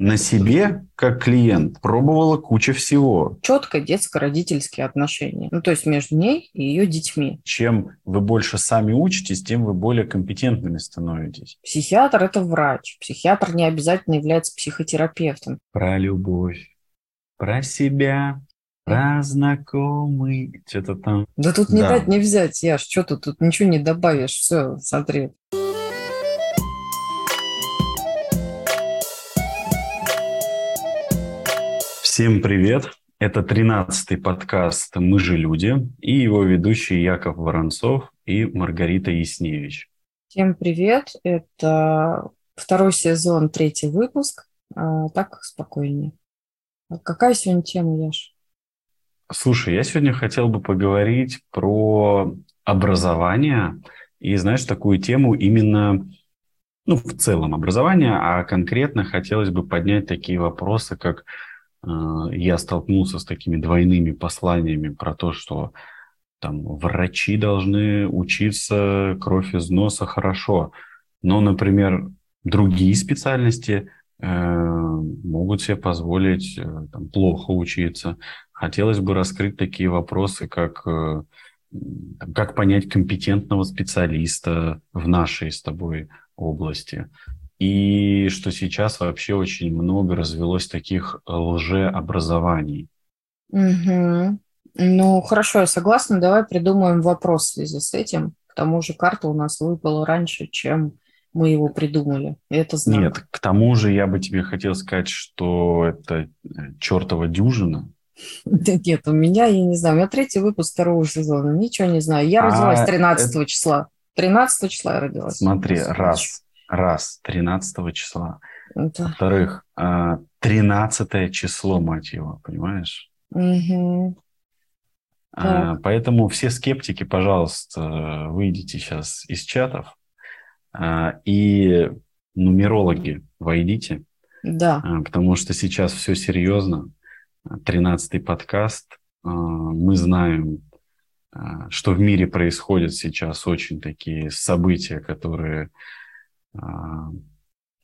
на себе, как клиент, пробовала куча всего. Четко детско-родительские отношения. Ну, то есть между ней и ее детьми. Чем вы больше сами учитесь, тем вы более компетентными становитесь. Психиатр – это врач. Психиатр не обязательно является психотерапевтом. Про любовь, про себя, про знакомый, что-то там. Да тут не да. дать, не взять, Яш, что ты тут ничего не добавишь, все, смотри. Всем привет! Это 13-й подкаст «Мы же люди» и его ведущие Яков Воронцов и Маргарита Ясневич. Всем привет! Это второй сезон, третий выпуск. А, так спокойнее. А какая сегодня тема, Яш? Слушай, я сегодня хотел бы поговорить про образование и, знаешь, такую тему именно, ну, в целом образование, а конкретно хотелось бы поднять такие вопросы, как я столкнулся с такими двойными посланиями про то, что там врачи должны учиться кровь из носа хорошо, но, например, другие специальности э, могут себе позволить э, там, плохо учиться. Хотелось бы раскрыть такие вопросы, как э, как понять компетентного специалиста в нашей с тобой области, и что сейчас вообще очень много развелось таких лжеобразований. Угу. Ну, хорошо, я согласна. Давай придумаем вопрос в связи с этим. К тому же карта у нас выпала раньше, чем мы его придумали. Это знак. Нет, к тому же я бы тебе хотел сказать, что это э, чертова дюжина. Нет, у меня, я не знаю, у меня третий выпуск второго сезона, ничего не знаю. Я родилась 13 а, числа. 13 числа я родилась. Смотри, раз, Раз, 13 числа. Да. Во-вторых, 13 а, число, мать его, понимаешь? Угу. А, поэтому все скептики, пожалуйста, выйдите сейчас из чатов. А, и нумерологи, войдите. Да. А, потому что сейчас все серьезно. 13-й подкаст. А, мы знаем, а, что в мире происходят сейчас очень такие события, которые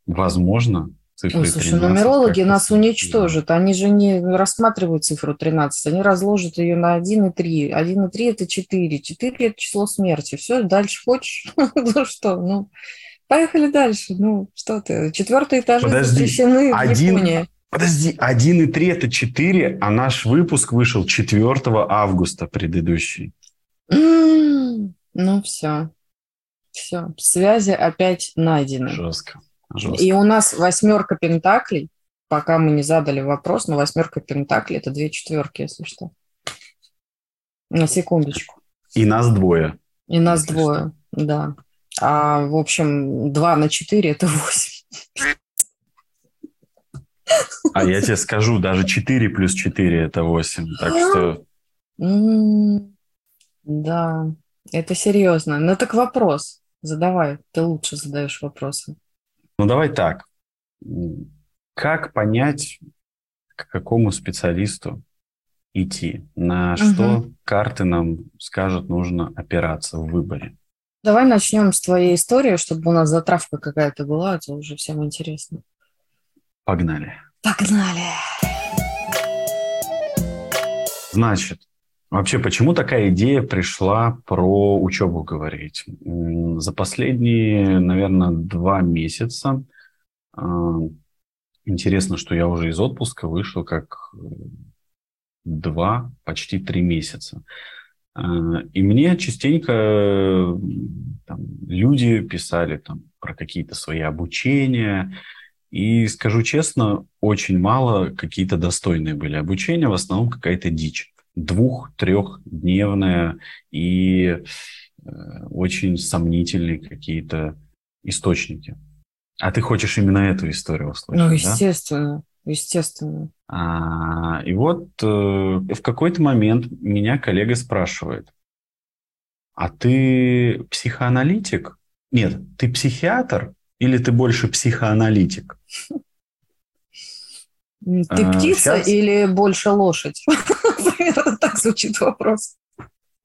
возможно, цифры Ой, слушай, нумерологи нас уничтожат. Они же не рассматривают цифру 13, они разложат ее на 1 и 3. 1 и 3 – это 4. 4 – это число смерти. Все, дальше хочешь? ну что, ну, поехали дальше. Ну, что ты, четвертые этажи Подожди, запрещены один, в Японии. Подожди, 1 и 3 – это 4, а наш выпуск вышел 4 августа предыдущий. ну, все. Все, связи опять найдены. Жестко. Жестко. И у нас восьмерка пентаклей, пока мы не задали вопрос, но восьмерка пентаклей – это две четверки, если что. На секундочку. И нас двое. И нас двое, что. да. А, в общем, два на четыре – это восемь. А я тебе скажу, даже 4 плюс 4 – это 8. Так что... Да, это серьезно. Ну так вопрос. Задавай, ты лучше задаешь вопросы. Ну, давай так. Как понять, к какому специалисту идти? На угу. что карты нам скажут, нужно опираться в выборе? Давай начнем с твоей истории, чтобы у нас затравка какая-то была, это уже всем интересно. Погнали. Погнали. Значит, Вообще, почему такая идея пришла про учебу говорить? За последние, наверное, два месяца а, интересно, что я уже из отпуска вышел как два, почти три месяца. А, и мне частенько там, люди писали там, про какие-то свои обучения. И скажу честно, очень мало какие-то достойные были обучения, в основном какая-то дичь двух-трехдневная и э, очень сомнительные какие-то источники. А ты хочешь именно эту историю услышать? Ну, естественно, да? естественно. А, и вот э, в какой-то момент меня коллега спрашивает, а ты психоаналитик? Нет, ты психиатр или ты больше психоаналитик? Ты а, птица Сейчас... или больше лошадь? Примерно так звучит вопрос.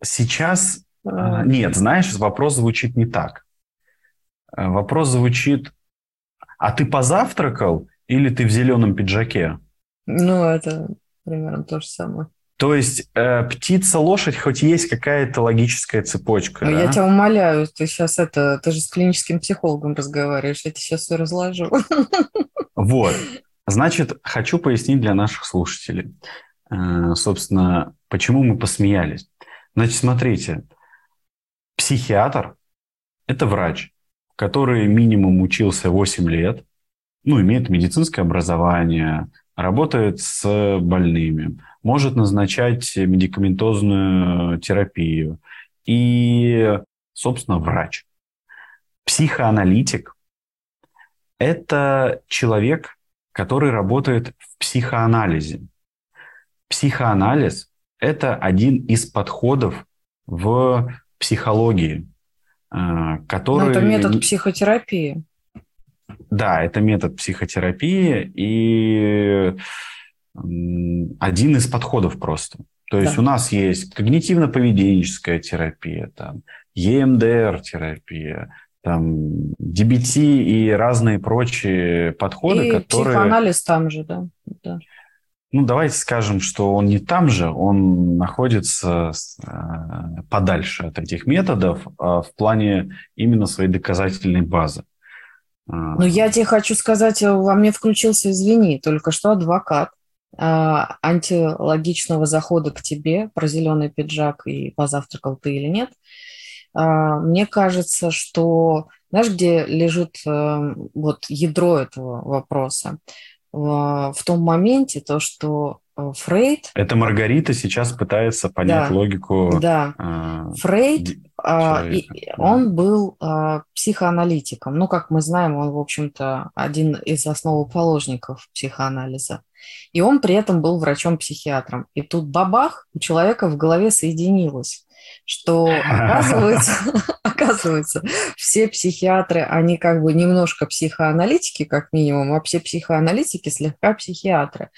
Сейчас а. нет, знаешь, вопрос звучит не так. Вопрос звучит, а ты позавтракал или ты в зеленом пиджаке? Ну, это примерно то же самое. То есть э, птица-лошадь хоть есть какая-то логическая цепочка. Ну, да? Я тебя умоляю, ты сейчас это, ты же с клиническим психологом разговариваешь, я тебе сейчас все разложу. Вот. Значит, хочу пояснить для наших слушателей. Э, собственно, почему мы посмеялись. Значит, смотрите, психиатр – это врач, который минимум учился 8 лет, ну, имеет медицинское образование, работает с больными, может назначать медикаментозную терапию и, собственно, врач. Психоаналитик – это человек, который работает в психоанализе. Психоанализ – это один из подходов в психологии, э, который… Но это метод психотерапии. Да, это метод психотерапии и один из подходов просто. То есть да. у нас есть когнитивно-поведенческая терапия, там, EMDR-терапия, там, DBT и разные прочие подходы, и которые... психоанализ там же, да. да. Ну, давайте скажем, что он не там же, он находится э, подальше от этих методов а в плане именно своей доказательной базы. Ну, я тебе хочу сказать, э, во мне включился, извини, только что адвокат а, антилогичного захода к тебе про зеленый пиджак и позавтракал ты или нет. А, мне кажется, что знаешь, где лежит э, вот ядро этого вопроса? В том моменте то, что э, Фрейд... Это Маргарита сейчас пытается понять да, логику... Да, э, Фрейд, э, и, он был э, психоаналитиком. Ну, как мы знаем, он, в общем-то, один из основоположников психоанализа. И он при этом был врачом-психиатром. И тут бабах, у человека в голове соединилось что оказывается, оказывается, все психиатры, они как бы немножко психоаналитики, как минимум, а все психоаналитики слегка психиатры.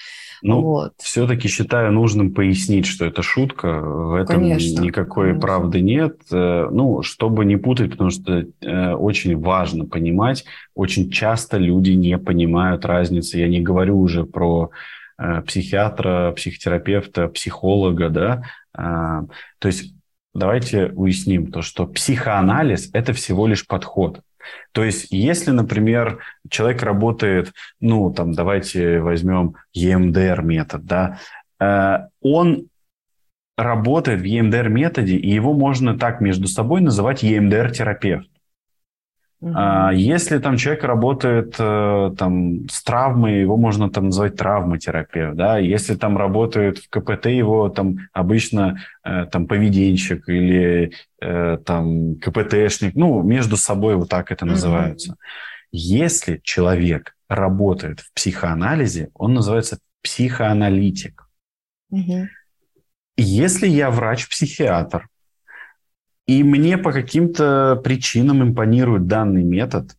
Ну, вот. все-таки считаю нужным пояснить, что это шутка, в этом конечно, никакой конечно. правды нет. Э, ну, чтобы не путать, потому что э, очень важно понимать, очень часто люди не понимают разницы. Я не говорю уже про э, психиатра, психотерапевта, психолога, да. А, то есть давайте уясним то, что психоанализ – это всего лишь подход. То есть, если, например, человек работает, ну, там, давайте возьмем EMDR метод, да, э, он работает в EMDR методе, и его можно так между собой называть EMDR терапевт. А если там человек работает э, там, с травмой, его можно там назвать травматерапевт. Да? Если там работает в КПТ, его там обычно э, там, поведенщик или э, там, КПТшник. Ну, между собой вот так это называется. Если человек работает в психоанализе, он называется психоаналитик. Если я врач-психиатр, и мне по каким-то причинам импонирует данный метод,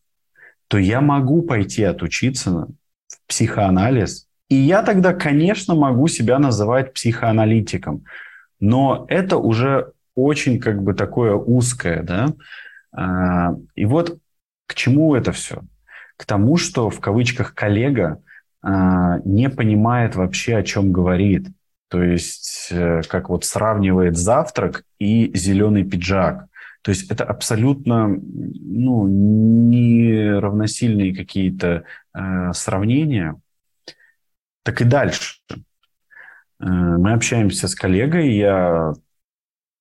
то я могу пойти отучиться в психоанализ. И я тогда, конечно, могу себя называть психоаналитиком. Но это уже очень как бы такое узкое, да. А, и вот к чему это все? К тому, что в кавычках коллега а, не понимает вообще, о чем говорит. То есть, э, как вот сравнивает завтрак и зеленый пиджак. То есть это абсолютно ну, не равносильные какие-то э, сравнения. Так и дальше. Э, мы общаемся с коллегой, я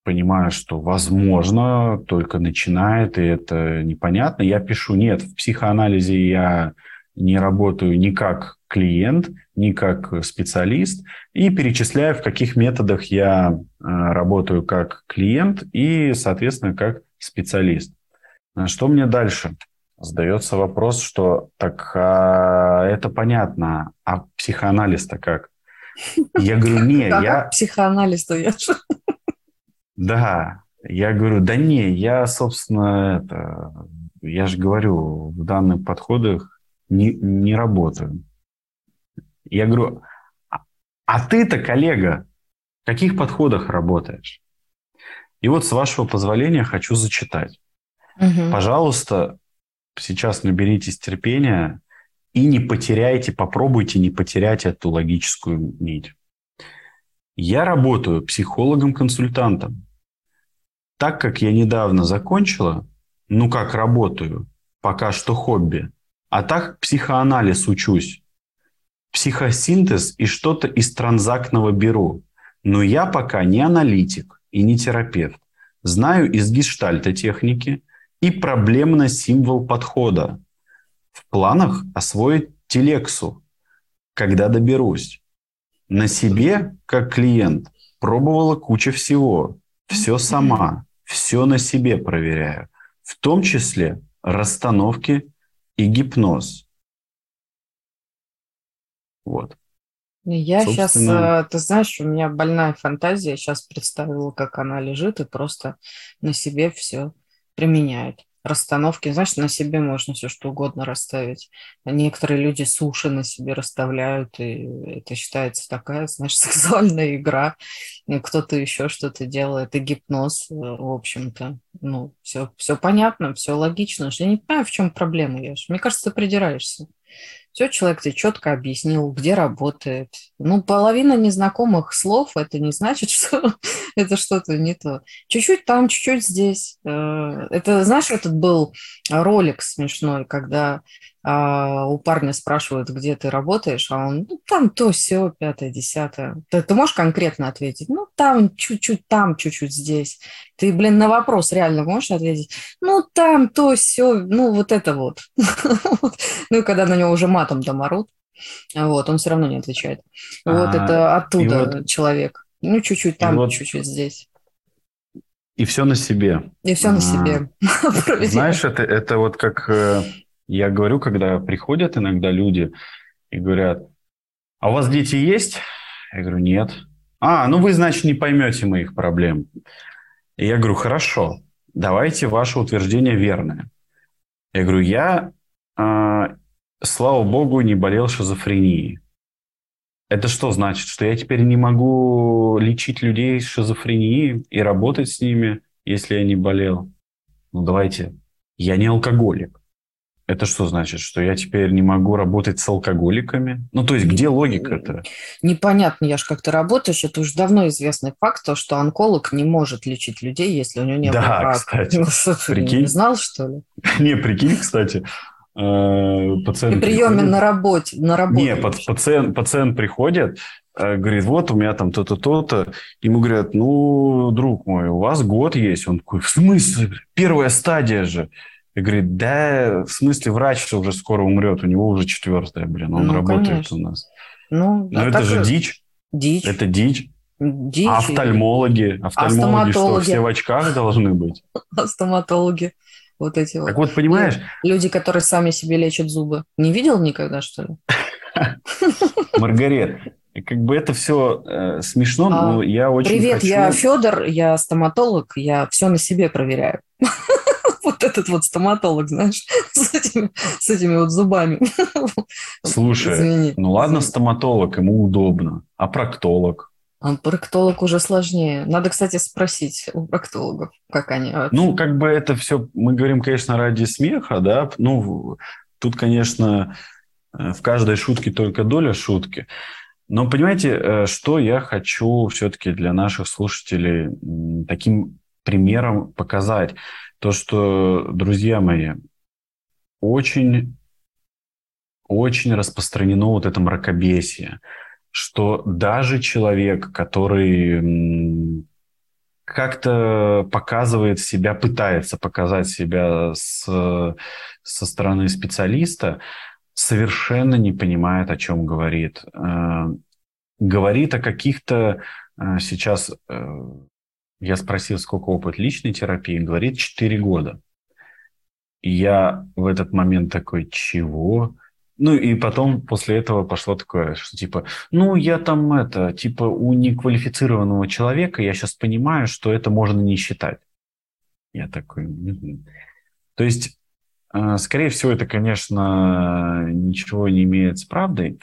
понимаю, что возможно только начинает, и это непонятно. Я пишу, нет, в психоанализе я не работаю ни как клиент, ни как специалист, и перечисляю, в каких методах я э, работаю как клиент и, соответственно, как специалист. Что мне дальше? Задается вопрос, что так а, это понятно, а психоанализ-то как? Я говорю, не, я... Психоанализ-то я Да, я говорю, да не, я, собственно, это, я же говорю, в данных подходах не, не работаю. Я говорю, а, а ты-то, коллега, в каких подходах работаешь? И вот, с вашего позволения, хочу зачитать. Угу. Пожалуйста, сейчас наберитесь терпения и не потеряйте, попробуйте не потерять эту логическую нить. Я работаю психологом-консультантом. Так как я недавно закончила, ну как работаю, пока что хобби, а так психоанализ учусь, психосинтез и что-то из транзактного беру. Но я пока не аналитик и не терапевт. Знаю из гештальта техники и проблемно символ подхода. В планах освоить телексу, когда доберусь. На себе, как клиент, пробовала куча всего. Все сама, все на себе проверяю. В том числе расстановки и гипноз. Вот. Я Собственно... сейчас, э, ты знаешь, у меня больная фантазия, сейчас представила, как она лежит и просто на себе все применяет расстановки. Знаешь, на себе можно все что угодно расставить. Некоторые люди суши на себе расставляют, и это считается такая, знаешь, сексуальная игра. Кто-то еще что-то делает, и гипноз, э, в общем-то. Ну, все, все понятно, все логично. Я не понимаю, в чем проблема, Яш. Мне кажется, ты придираешься. Все, человек тебе четко объяснил, где работает. Ну, половина незнакомых слов, это не значит, что это что-то не то. Чуть-чуть там, чуть-чуть здесь. Э, это, знаешь, этот был ролик смешной, когда а, у парня спрашивают, где ты работаешь, а он, ну, там то, все, пятое, десятое. Ты, ты можешь конкретно ответить? Ну, там чуть-чуть, там чуть-чуть, здесь. Ты, блин, на вопрос реально можешь ответить? Ну, там то, все, ну, вот это вот. Ну, и когда на него уже матом доморут, вот, он все равно не отвечает. Вот а, это оттуда человек. Ну, чуть-чуть там, чуть-чуть здесь. И все на себе. И все на себе. Знаешь, это, это вот как э, я говорю, когда приходят иногда люди и говорят, а у вас дети есть? Я говорю, нет. А, ну вы, значит, не поймете моих проблем. И я говорю, хорошо, давайте ваше утверждение верное. Я говорю, я, э, слава богу, не болел шизофренией. Это что значит? Что я теперь не могу лечить людей с шизофренией и работать с ними, если я не болел? Ну давайте, я не алкоголик. Это что значит, что я теперь не могу работать с алкоголиками? Ну, то есть, где логика-то? Непонятно, я ж как ты работаешь. Это уже давно известный факт, то, что онколог не может лечить людей, если у него не да, было рака. кстати. Прикинь? Не знал, что ли? Не, прикинь, кстати, э, пациент... И приеме на работе, на работе. Не, пациент, пациент приходит, э, говорит, вот у меня там то-то, то-то. Ему говорят, ну, друг мой, у вас год есть. Он такой, в смысле? Первая стадия же. И говорит, да, в смысле врач уже скоро умрет, у него уже четвертая, блин, он ну, работает конечно. у нас. Ну, Но а это же дичь. Дичь. Это дичь. Дичь. А офтальмологи, офтальмологи что, все в очках должны быть? А стоматологи. Вот эти вот. Так вот, понимаешь? Люди, которые сами себе лечат зубы. Не видел никогда, что ли? Маргарет, как бы это все э, смешно, а, но я очень Привет, хочу... я Федор, я стоматолог, я все на себе проверяю вот этот вот стоматолог, знаешь, с этими, с этими вот зубами. Слушай, Извини. ну ладно, стоматолог, ему удобно, а проктолог? А проктолог уже сложнее. Надо, кстати, спросить у проктологов, как они. Ну, как бы это все, мы говорим, конечно, ради смеха, да, ну, тут, конечно, э, в каждой шутке только доля шутки. Но понимаете, э, что я хочу все-таки для наших слушателей таким примером показать? то, что, друзья мои, очень, очень распространено вот это мракобесие, что даже человек, который как-то показывает себя, пытается показать себя с, со стороны специалиста, совершенно не понимает, о чем говорит. Э, говорит о каких-то э, сейчас э, я спросил, сколько опыт личной терапии, говорит 4 года. И я в этот момент такой, чего? Ну и потом после этого пошло такое, что типа, ну я там это, типа у неквалифицированного человека я сейчас понимаю, что это можно не считать. Я такой, м-м". то есть, скорее всего, это, конечно, ничего не имеет с правдой.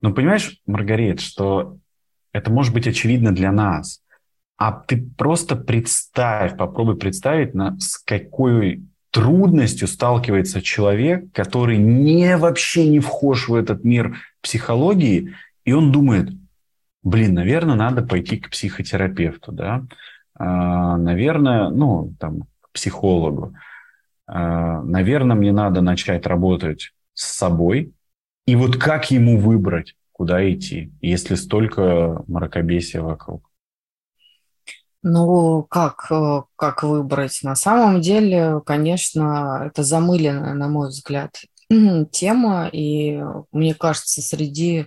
Но понимаешь, Маргарет, что это может быть очевидно для нас – а ты просто представь, попробуй представить, на, с какой трудностью сталкивается человек, который не вообще не вхож в этот мир психологии, и он думает, блин, наверное, надо пойти к психотерапевту, да, а, наверное, ну, там, к психологу, наверное, мне надо начать работать с собой, и вот как ему выбрать, куда идти, если столько мракобесия вокруг? Ну, как, э, как выбрать? На самом деле, конечно, это замыленная, на мой взгляд, тема, и мне кажется, среди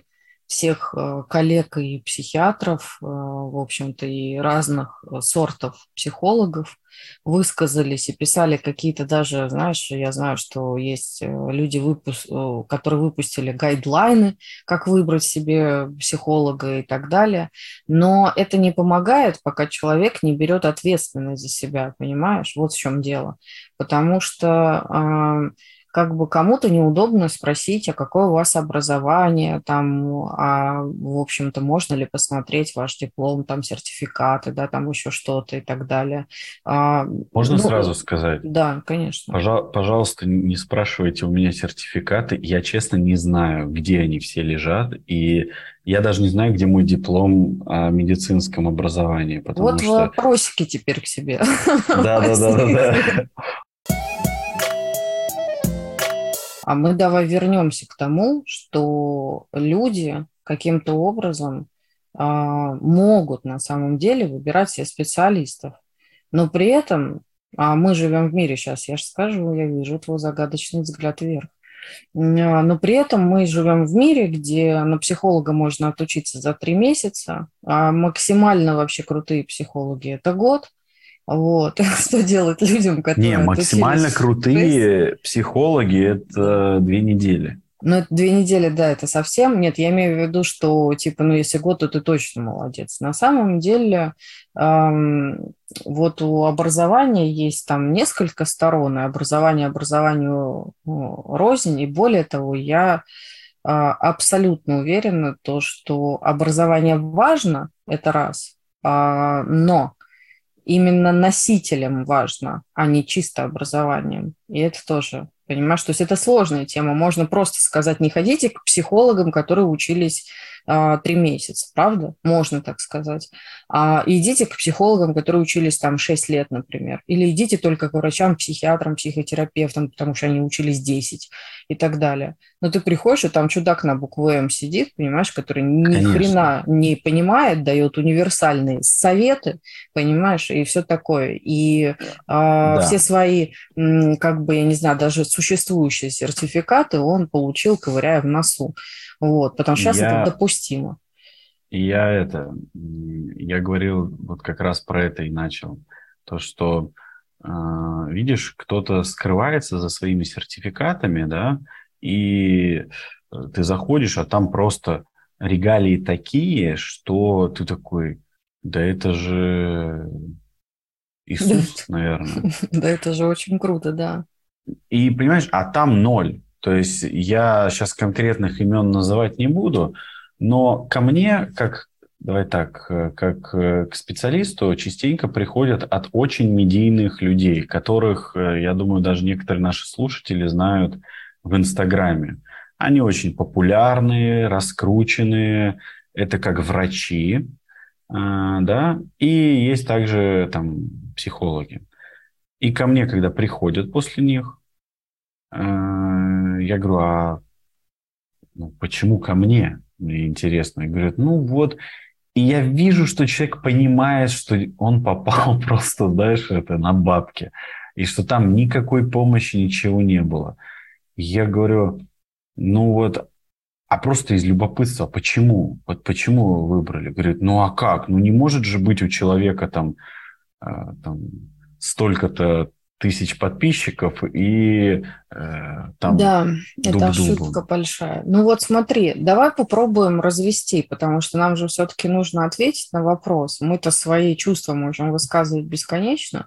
всех э, коллег и психиатров, э, в общем-то, и разных э, сортов психологов высказались и писали какие-то даже, знаешь, я знаю, что есть люди, выпуск, которые выпустили гайдлайны, как выбрать себе психолога и так далее, но это не помогает, пока человек не берет ответственность за себя, понимаешь? Вот в чем дело. Потому что как бы кому-то неудобно спросить, а какое у вас образование, там, а, в общем-то, можно ли посмотреть ваш диплом, там, сертификаты, да, там еще что-то и так далее. А, можно ну, сразу сказать? Да, конечно. Пожал, пожалуйста, не спрашивайте у меня сертификаты. Я, честно, не знаю, где они все лежат, и я даже не знаю, где мой диплом о медицинском образовании. Вот что... вопросики теперь к себе. Да, да, да, да, А мы давай вернемся к тому, что люди каким-то образом а, могут на самом деле выбирать себе специалистов. Но при этом, а мы живем в мире сейчас, я же скажу, я вижу твой загадочный взгляд вверх. А, но при этом мы живем в мире, где на психолога можно отучиться за три месяца, а максимально вообще крутые психологи – это год – вот. Что делать людям, которые... Не, максимально крутые психологи – это две недели. Ну, это две недели, да, это совсем. Нет, я имею в виду, что, типа, ну, если год, то ты точно молодец. На самом деле, эм, вот у образования есть там несколько сторон, и образование образованию ну, рознь, и более того, я э, абсолютно уверена, то, что образование важно, это раз, э, но именно носителем важно, а не чисто образованием. И это тоже, понимаешь, то есть это сложная тема. Можно просто сказать, не ходите к психологам, которые учились а, три месяца, правда? Можно так сказать. А, идите к психологам, которые учились там 6 лет, например. Или идите только к врачам, психиатрам, психотерапевтам, потому что они учились 10 и так далее. Но ты приходишь, и там чудак на букву М сидит, понимаешь, который ни Конечно. хрена не понимает, дает универсальные советы, понимаешь, и все такое. И а, да. все свои, как бы, я не знаю, даже существующие сертификаты он получил, ковыряя в носу. Вот, потому что сейчас я, это допустимо. Я это, я говорил вот как раз про это и начал. То, что, э, видишь, кто-то скрывается за своими сертификатами, да, и э, ты заходишь, а там просто регалии такие, что ты такой, да это же Иисус, наверное. Да, это же очень круто, да. И понимаешь, а там ноль. То есть я сейчас конкретных имен называть не буду, но ко мне, как давай так, как к специалисту частенько приходят от очень медийных людей, которых, я думаю, даже некоторые наши слушатели знают в Инстаграме. Они очень популярные, раскрученные, это как врачи, да, и есть также там психологи. И ко мне, когда приходят после них, Э, я говорю, а ну, почему ко мне? Мне интересно. И говорят, ну вот, и я вижу, что человек понимает, что он попал просто, знаешь, это на бабки. И что там никакой помощи, ничего не было. Я говорю, ну вот, а просто из любопытства, почему? Вот почему вы выбрали? Говорит, ну а как? Ну не может же быть у человека там, э, там столько-то тысяч подписчиков и э, там Да, это ошибка большая. Ну вот смотри, давай попробуем развести, потому что нам же все-таки нужно ответить на вопрос. Мы-то свои чувства можем высказывать бесконечно.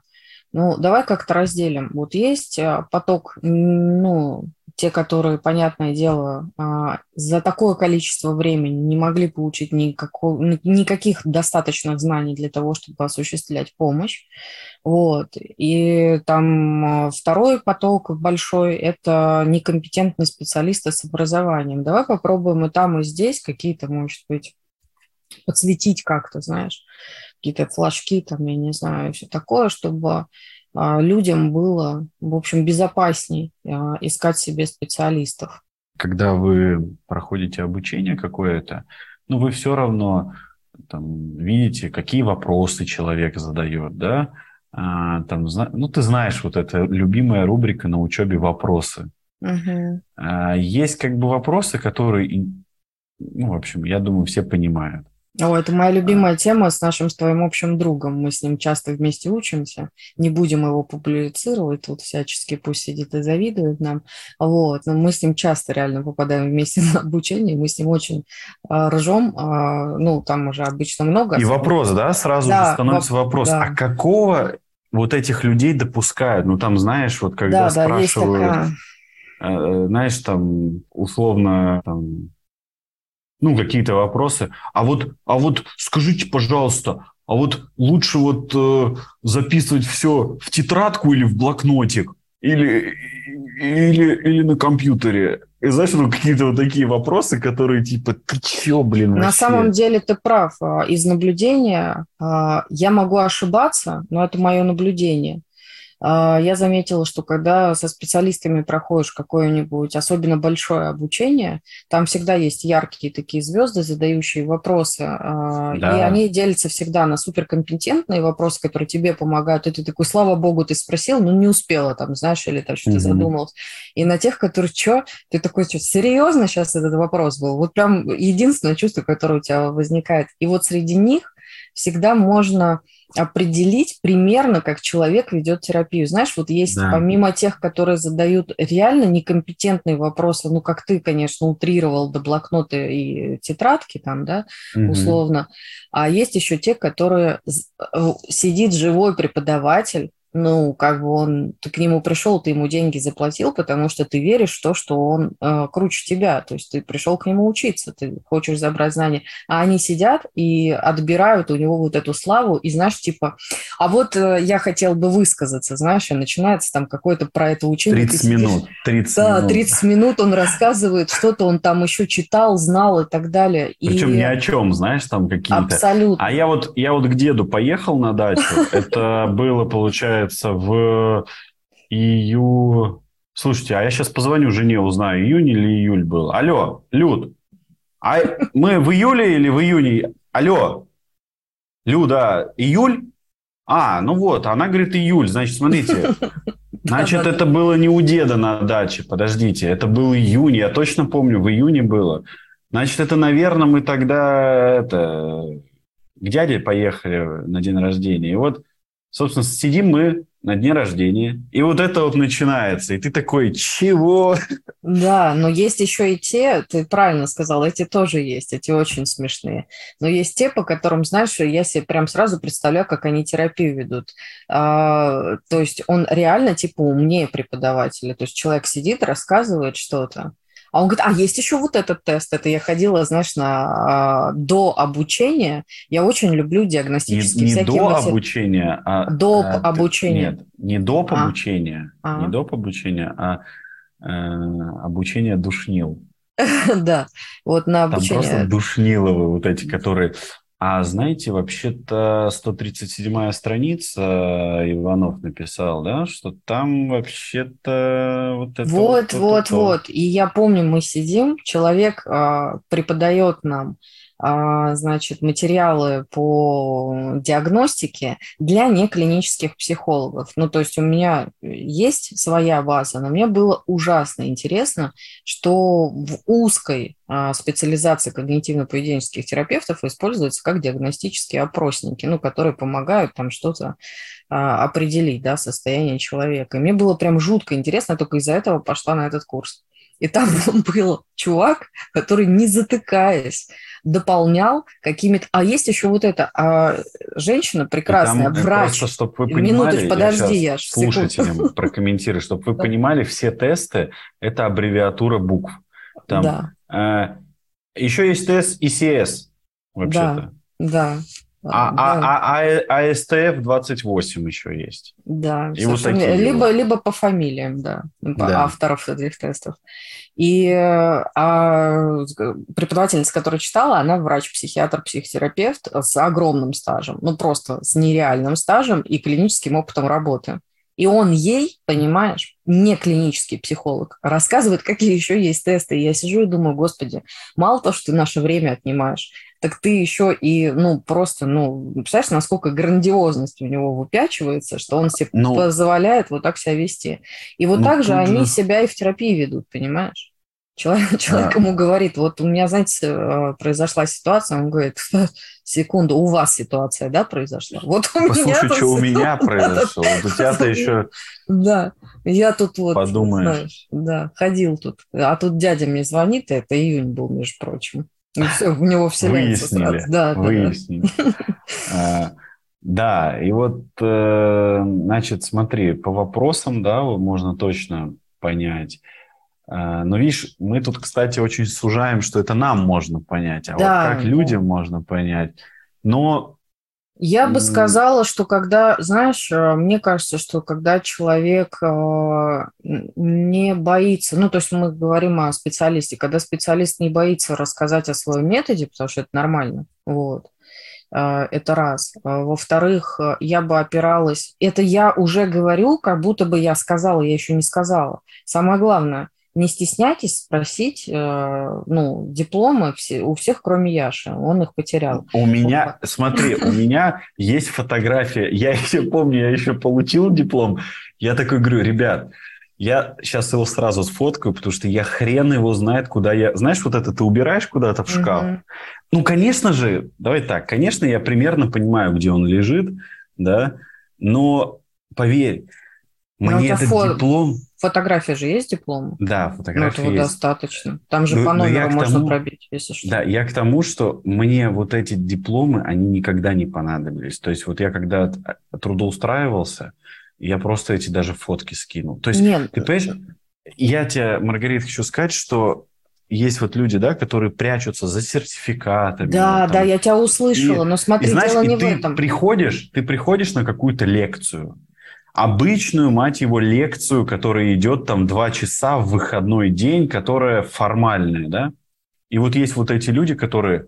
Ну, давай как-то разделим. Вот есть э, поток, ну, те, которые, понятное дело, а, за такое количество времени не могли получить никакого, никаких достаточных знаний для того, чтобы осуществлять помощь. Вот. И там а, второй поток большой – это некомпетентные специалисты с образованием. Давай попробуем и там, и здесь какие-то, может быть, подсветить как-то, знаешь, какие-то флажки, там, я не знаю, все такое, чтобы людям было, в общем, безопасней а, искать себе специалистов. Когда вы проходите обучение какое-то, ну, вы все равно там, видите, какие вопросы человек задает, да, а, там, ну, ты знаешь, вот эта любимая рубрика на учебе «Вопросы». Угу. А, есть как бы вопросы, которые, ну, в общем, я думаю, все понимают. О, это моя любимая тема с нашим с твоим общим другом. Мы с ним часто вместе учимся. Не будем его публицировать тут всячески, пусть сидит и завидует нам. Вот. Но мы с ним часто реально попадаем вместе на обучение. Мы с ним очень а, ржем. А, ну, там уже обычно много. И вопрос, да, сразу да, же становится воп... вопрос. Да. А какого вот этих людей допускают? Ну, там, знаешь, вот когда да, спрашивают... Да, есть такая... Э, знаешь, там, условно, там, ну, какие-то вопросы. А вот, а вот скажите, пожалуйста, а вот лучше вот э, записывать все в тетрадку или в блокнотик? Или, или, или на компьютере? И знаешь, ну, какие-то вот такие вопросы, которые типа, ты чё, блин, вообще? На самом деле ты прав. А, из наблюдения а, я могу ошибаться, но это мое наблюдение. А, я заметила, что когда со специалистами проходишь какое-нибудь особенно большое обучение, там всегда есть яркие такие звезды, задающие вопросы, а, да. и они делятся всегда на суперкомпетентные вопросы, которые тебе помогают, и ты такой, слава богу, ты спросил, но не успела там, знаешь, или там что-то mm задумалась, и на тех, которые, что, ты такой, что, серьезно сейчас этот вопрос был? Вот прям единственное чувство, которое у тебя возникает. И вот среди них всегда можно определить примерно, как человек ведет терапию. Знаешь, вот есть да. помимо тех, которые задают реально некомпетентные вопросы, ну, как ты, конечно, утрировал до блокнота и тетрадки там, да, угу. условно, а есть еще те, которые э, сидит живой преподаватель, ну, как бы он, ты к нему пришел, ты ему деньги заплатил, потому что ты веришь в то, что он э, круче тебя, то есть ты пришел к нему учиться, ты хочешь забрать знания, а они сидят и отбирают у него вот эту славу, и знаешь, типа, а вот э, я хотел бы высказаться, знаешь, и начинается там какое-то про это учение. 30 сидишь, минут, 30 да, минут. 30 минут он рассказывает, что-то он там еще читал, знал и так далее. Причем и... ни о чем, знаешь, там какие-то. Абсолютно. А я вот, я вот к деду поехал на дачу, это было, получается, получается, в ию... Слушайте, а я сейчас позвоню жене, узнаю, июнь или июль был. Алло, Люд, а мы в июле или в июне? Алло, Люда, июль? А, ну вот, она говорит июль, значит, смотрите, значит, это было не у деда на даче, подождите, это был июнь, я точно помню, в июне было. Значит, это, наверное, мы тогда это, к дяде поехали на день рождения. И вот собственно, сидим мы на дне рождения, и вот это вот начинается, и ты такой, чего? Да, но есть еще и те, ты правильно сказал, эти тоже есть, эти очень смешные, но есть те, по которым, знаешь, я себе прям сразу представляю, как они терапию ведут. А, то есть он реально типа умнее преподавателя, то есть человек сидит, рассказывает что-то, а он говорит, а есть еще вот этот тест. Это я ходила, знаешь, на до обучения. Я очень люблю диагностические не, не всякие... до матери... обучения, а... Доп а, обучения. Нет, не доп а? обучения. А? Не доп обучения, а э, обучение душнил. Да, вот на обучение. Там просто душниловы вот эти, которые а знаете, вообще-то 137-я страница э, Иванов написал, да, что там вообще-то вот это... Вот, вот, вот, вот. И я помню, мы сидим, человек а, преподает нам значит, материалы по диагностике для неклинических психологов. Ну, то есть у меня есть своя база, но мне было ужасно интересно, что в узкой а, специализации когнитивно-поведенческих терапевтов используются как диагностические опросники, ну, которые помогают там что-то а, определить, да, состояние человека. И мне было прям жутко интересно, только из-за этого пошла на этот курс. И там был чувак, который, не затыкаясь, дополнял какими-то... А есть еще вот это, а женщина прекрасная, там, врач. Просто, чтобы вы понимали, Минуточку, подожди, я, я слушателям прокомментирую, чтобы вы понимали, все тесты – это аббревиатура букв. Там, да. Э, еще есть тест ИСС, вообще-то. Да, да. А, а, а, а, АСТФ 28 еще есть. Да, и вот такие либо, либо по фамилиям, да, да, авторов этих тестов. И а, преподавательница, которая читала, она врач-психиатр, психотерапевт с огромным стажем, ну просто с нереальным стажем и клиническим опытом работы. И он ей, понимаешь, не клинический психолог, рассказывает, какие еще есть тесты. И я сижу и думаю, господи, мало того, что ты наше время отнимаешь, так ты еще и, ну, просто, ну, представляешь, насколько грандиозность у него выпячивается, что он себе ну, позволяет вот так себя вести. И вот ну, так же они же... себя и в терапии ведут, понимаешь? Человек, человек да. ему говорит, вот у меня, знаете, э, произошла ситуация, он говорит, секунду, у вас ситуация, да, произошла? Вот у Послушай, меня что у меня произошло, вот у тебя-то еще... Да, я тут вот, Подумаешь. знаешь, да, ходил тут, а тут дядя мне звонит, это июнь был, между прочим. Все, в него вселяется Выяснили, сразу. Да, выяснили. А, да, и вот, э, значит, смотри, по вопросам, да, можно точно понять, а, но видишь, мы тут, кстати, очень сужаем, что это нам можно понять, а да, вот как людям можно понять. Но я бы сказала, что когда, знаешь, э, мне кажется, что когда человек э, не боится, ну, то есть мы говорим о специалисте, когда специалист не боится рассказать о своем методе, потому что это нормально, вот, э, это раз. Во-вторых, я бы опиралась, это я уже говорю, как будто бы я сказала, я еще не сказала. Самое главное, не стесняйтесь спросить, э, ну, дипломы все, у всех, кроме Яши, он их потерял. У меня, смотри, у меня есть фотография, я еще помню, я еще получил диплом, я такой говорю, ребят, я сейчас его сразу сфоткаю, потому что я хрен его знает, куда я... Знаешь, вот это ты убираешь куда-то в шкаф? Угу. Ну, конечно же, давай так, конечно, я примерно понимаю, где он лежит, да, но поверь, мне этот фо... диплом... Фотография же есть диплом? Да, фотография ну, этого есть. достаточно. Там же но, по номеру можно тому... пробить, если что. Да, я к тому, что мне вот эти дипломы, они никогда не понадобились. То есть вот я когда трудоустраивался, я просто эти даже фотки скинул. То есть, Нет. ты понимаешь, я тебе, Маргарита, хочу сказать, что есть вот люди, да, которые прячутся за сертификатами. Да, там, да, я тебя услышала, и, но смотри, и, знаешь, дело не ты в этом. Приходишь, ты приходишь на какую-то лекцию, обычную, мать его, лекцию, которая идет там два часа в выходной день, которая формальная, да? И вот есть вот эти люди, которые...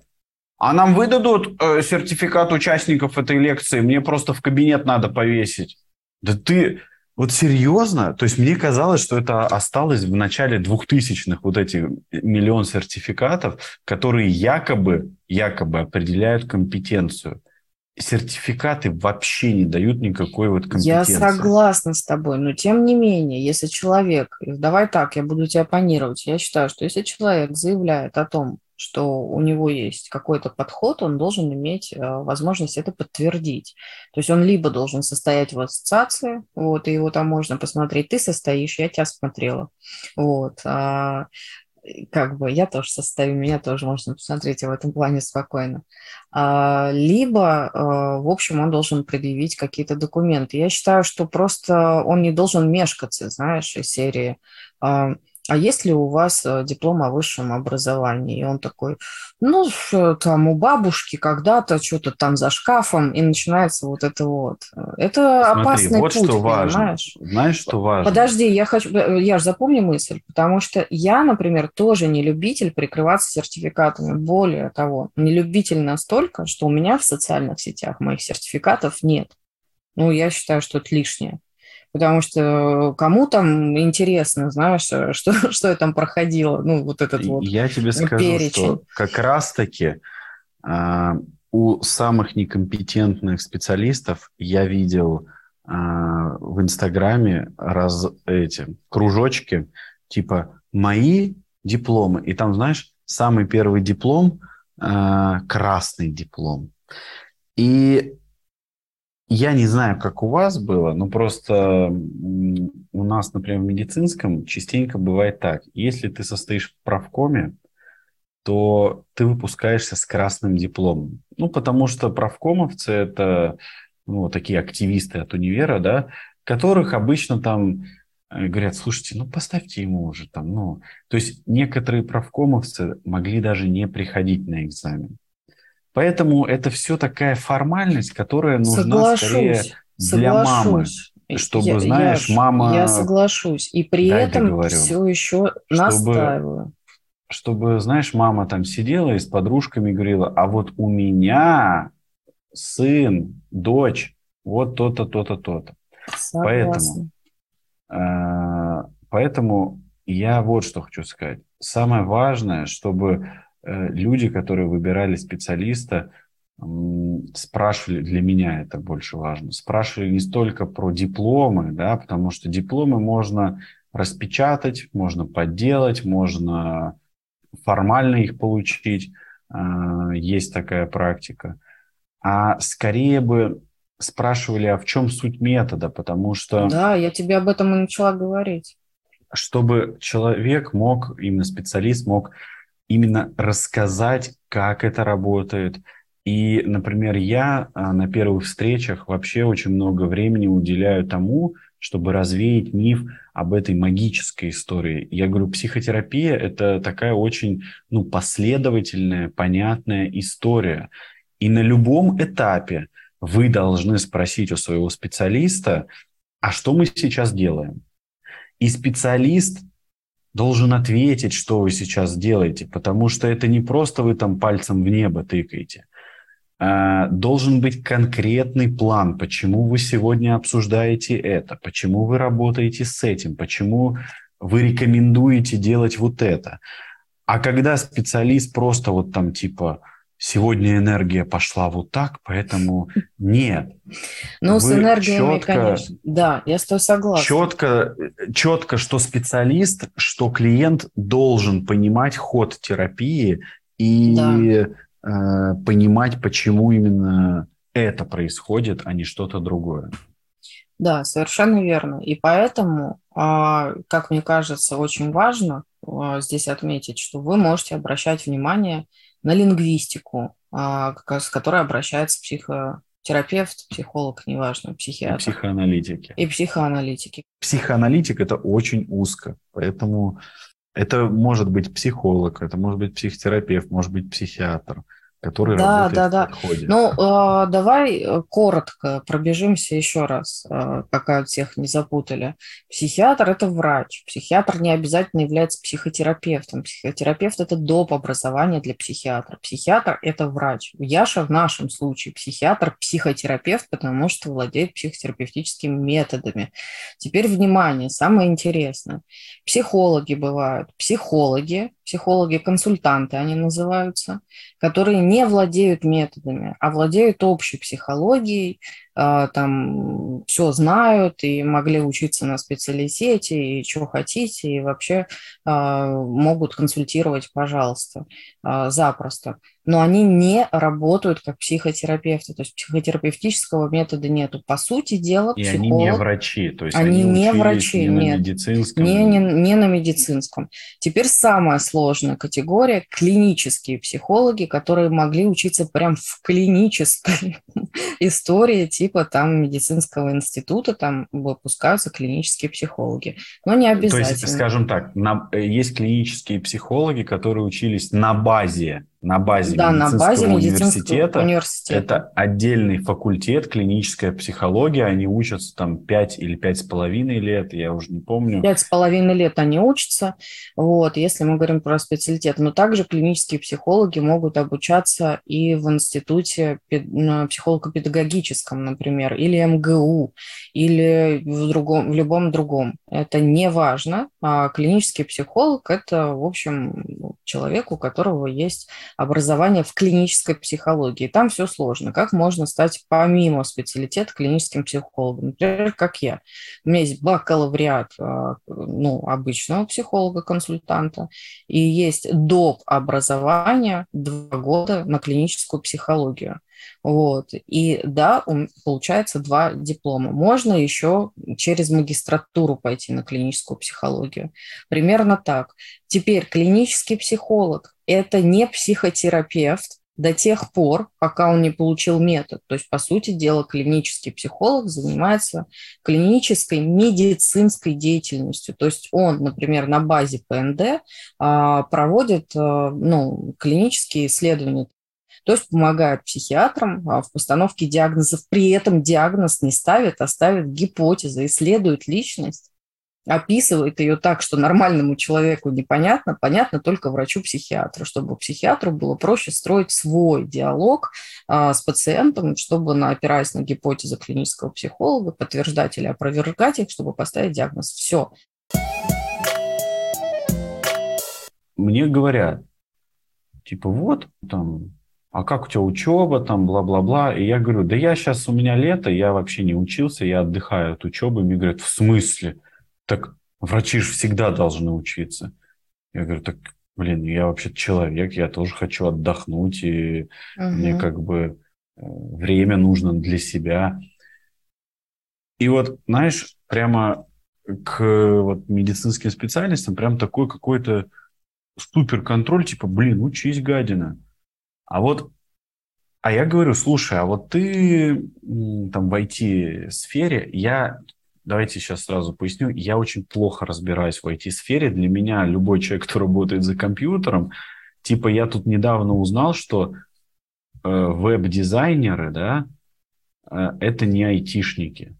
А нам выдадут э, сертификат участников этой лекции, мне просто в кабинет надо повесить. Да ты... Вот серьезно? То есть мне казалось, что это осталось в начале двухтысячных вот эти миллион сертификатов, которые якобы, якобы определяют компетенцию сертификаты вообще не дают никакой вот компетенции. Я согласна с тобой, но тем не менее, если человек, давай так, я буду тебя оппонировать, я считаю, что если человек заявляет о том, что у него есть какой-то подход, он должен иметь э, возможность это подтвердить. То есть он либо должен состоять в ассоциации, вот, и его там можно посмотреть, ты состоишь, я тебя смотрела, вот, а, как бы я тоже состою, меня тоже можно посмотреть в этом плане спокойно. А, либо, а, в общем, он должен предъявить какие-то документы. Я считаю, что просто он не должен мешкаться, знаешь, из серии а, есть ли у вас э, диплом о высшем образовании? И он такой, ну, там у бабушки когда-то что-то там за шкафом, и начинается вот это вот. Это Смотри, опасный вот путь, что важно. понимаешь? Знаешь, что важно? Подожди, я хочу, э, я же запомню мысль, потому что я, например, тоже не любитель прикрываться сертификатами. Более того, не любитель настолько, что у меня в социальных сетях моих сертификатов нет. Ну, я считаю, что это лишнее потому что кому там интересно, знаешь, э, что, что я там проходила, ну, вот этот вот Я тебе скажу, перечень. что как раз-таки э, у самых некомпетентных специалистов я видел э, в Инстаграме раз эти кружочки, типа «Мои дипломы», и там, знаешь, самый первый диплом э, – красный диплом. И я не знаю, как у вас было, но просто у нас, например, в медицинском частенько бывает так. Если ты состоишь в правкоме, то ты выпускаешься с красным дипломом. Ну, потому что правкомовцы – это ну, такие активисты от универа, да, которых обычно там э, говорят, слушайте, ну поставьте ему уже там, ну, то есть некоторые правкомовцы могли даже не приходить на экзамен. Поэтому это все такая формальность, которая нужна соглашусь, скорее для мамы. Чтобы, я, знаешь, я, мама... Я соглашусь. И при Дай этом договорю. все еще чтобы, настаиваю. Чтобы, знаешь, мама там сидела и с подружками говорила, а вот у меня сын, дочь, вот то-то, то-то, то-то. Поэтому, э, поэтому я вот что хочу сказать. Самое важное, чтобы люди, которые выбирали специалиста, спрашивали, для меня это больше важно, спрашивали не столько про дипломы, да, потому что дипломы можно распечатать, можно подделать, можно формально их получить, а, есть такая практика. А скорее бы спрашивали, а в чем суть метода, потому что... Да, я тебе об этом и начала говорить. Чтобы человек мог, именно специалист мог именно рассказать, как это работает. И, например, я а, на первых встречах вообще очень много времени уделяю тому, чтобы развеять миф об этой магической истории. Я говорю, психотерапия – это такая очень ну, последовательная, понятная история. И на любом этапе вы должны спросить у своего специалиста, а что мы сейчас делаем? И специалист должен ответить, что вы сейчас делаете, потому что это не просто вы там пальцем в небо тыкаете. А, должен быть конкретный план, почему вы сегодня обсуждаете это, почему вы работаете с этим, почему вы рекомендуете делать вот это. А когда специалист просто вот там типа сегодня энергия пошла вот так, поэтому нет. Ну, с энергиями, четко, конечно. Да, я с тобой согласна. Четко, четко, что специалист, что клиент должен понимать ход терапии и да. э, понимать, почему именно это происходит, а не что-то другое. Да, совершенно верно. И поэтому, а, как мне кажется, очень важно а, здесь отметить, что вы можете обращать внимание на лингвистику, а, с которой обращается психотерапевт, психолог, неважно, психиатр. И психоаналитики. И психоаналитики. Психоаналитик – это очень узко, поэтому это может быть психолог, это может быть психотерапевт, может быть психиатр – который да, да, да. Ну, э, давай коротко пробежимся еще раз, э, пока всех не запутали. Психиатр – это врач. Психиатр не обязательно является психотерапевтом. Психотерапевт – это доп. образование для психиатра. Психиатр – это врач. Яша в нашем случае психиатр – психотерапевт, потому что владеет психотерапевтическими методами. Теперь, внимание, самое интересное. Психологи бывают. Психологи психологи-консультанты они называются, которые не владеют методами, а владеют общей психологией, там все знают и могли учиться на специалитете, и что хотите, и вообще а, могут консультировать, пожалуйста, а, запросто. Но они не работают как психотерапевты, то есть психотерапевтического метода нету. По сути дела, и психолог... они не врачи, то есть они, они не врачи, не нет, на медицинском. Не, не, не на медицинском. Теперь самая сложная категория – клинические психологи, которые могли учиться прям в клинической истории, типа типа там медицинского института, там выпускаются клинические психологи. Но не обязательно. То есть, скажем так, на, э, есть клинические психологи, которые учились на базе на базе да, медицинского, на базе университета. университета. Это отдельный факультет, клиническая психология. Они учатся там 5 или пять с половиной лет, я уже не помню. Пять с половиной лет они учатся, вот, если мы говорим про специалитет. Но также клинические психологи могут обучаться и в институте психолого-педагогическом, например, или МГУ, или в, другом, в любом другом. Это не важно. А клинический психолог – это, в общем, человек, у которого есть образование в клинической психологии. Там все сложно. Как можно стать помимо специалитета клиническим психологом? Например, как я. У меня есть бакалавриат а, ну, обычного психолога-консультанта и есть доп. образование два года на клиническую психологию. Вот. И да, получается два диплома. Можно еще через магистратуру пойти на клиническую психологию. Примерно так. Теперь клинический психолог – это не психотерапевт, до тех пор, пока он не получил метод. То есть, по сути дела, клинический психолог занимается клинической медицинской деятельностью. То есть он, например, на базе ПНД а, проводит а, ну, клинические исследования, то есть помогает психиатрам а, в постановке диагнозов. При этом диагноз не ставит, а ставит гипотезы, исследует личность описывает ее так, что нормальному человеку непонятно, понятно только врачу-психиатру, чтобы психиатру было проще строить свой диалог а, с пациентом, чтобы, на, опираясь на гипотезы клинического психолога, подтверждать или опровергать их, чтобы поставить диагноз. Все. Мне говорят, типа, вот, там, а как у тебя учеба, там, бла-бла-бла. И я говорю, да я сейчас, у меня лето, я вообще не учился, я отдыхаю от учебы. Мне говорят, в смысле? Так врачи же всегда должны учиться. Я говорю, так, блин, я вообще человек, я тоже хочу отдохнуть, и угу. мне как бы э, время нужно для себя. И вот, знаешь, прямо к вот, медицинским специальностям прям такой какой-то суперконтроль, типа, блин, учись, гадина. А вот, а я говорю, слушай, а вот ты там в IT-сфере, я Давайте сейчас сразу поясню. Я очень плохо разбираюсь в IT-сфере. Для меня любой человек, кто работает за компьютером, типа я тут недавно узнал, что э, веб-дизайнеры, да, э, это не айтишники.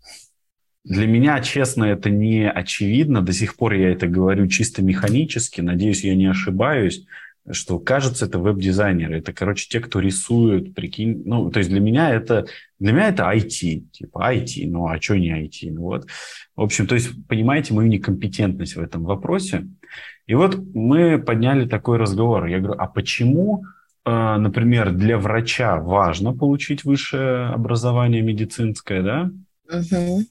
Для меня, честно, это не очевидно. До сих пор я это говорю чисто механически. Надеюсь, я не ошибаюсь что кажется, это веб-дизайнеры. Это, короче, те, кто рисуют, прикинь. Ну, то есть для меня это, для меня это IT. Типа IT, ну а что не IT? Ну, вот. В общем, то есть, понимаете, мою некомпетентность в этом вопросе. И вот мы подняли такой разговор. Я говорю, а почему, э, например, для врача важно получить высшее образование медицинское, да? Угу.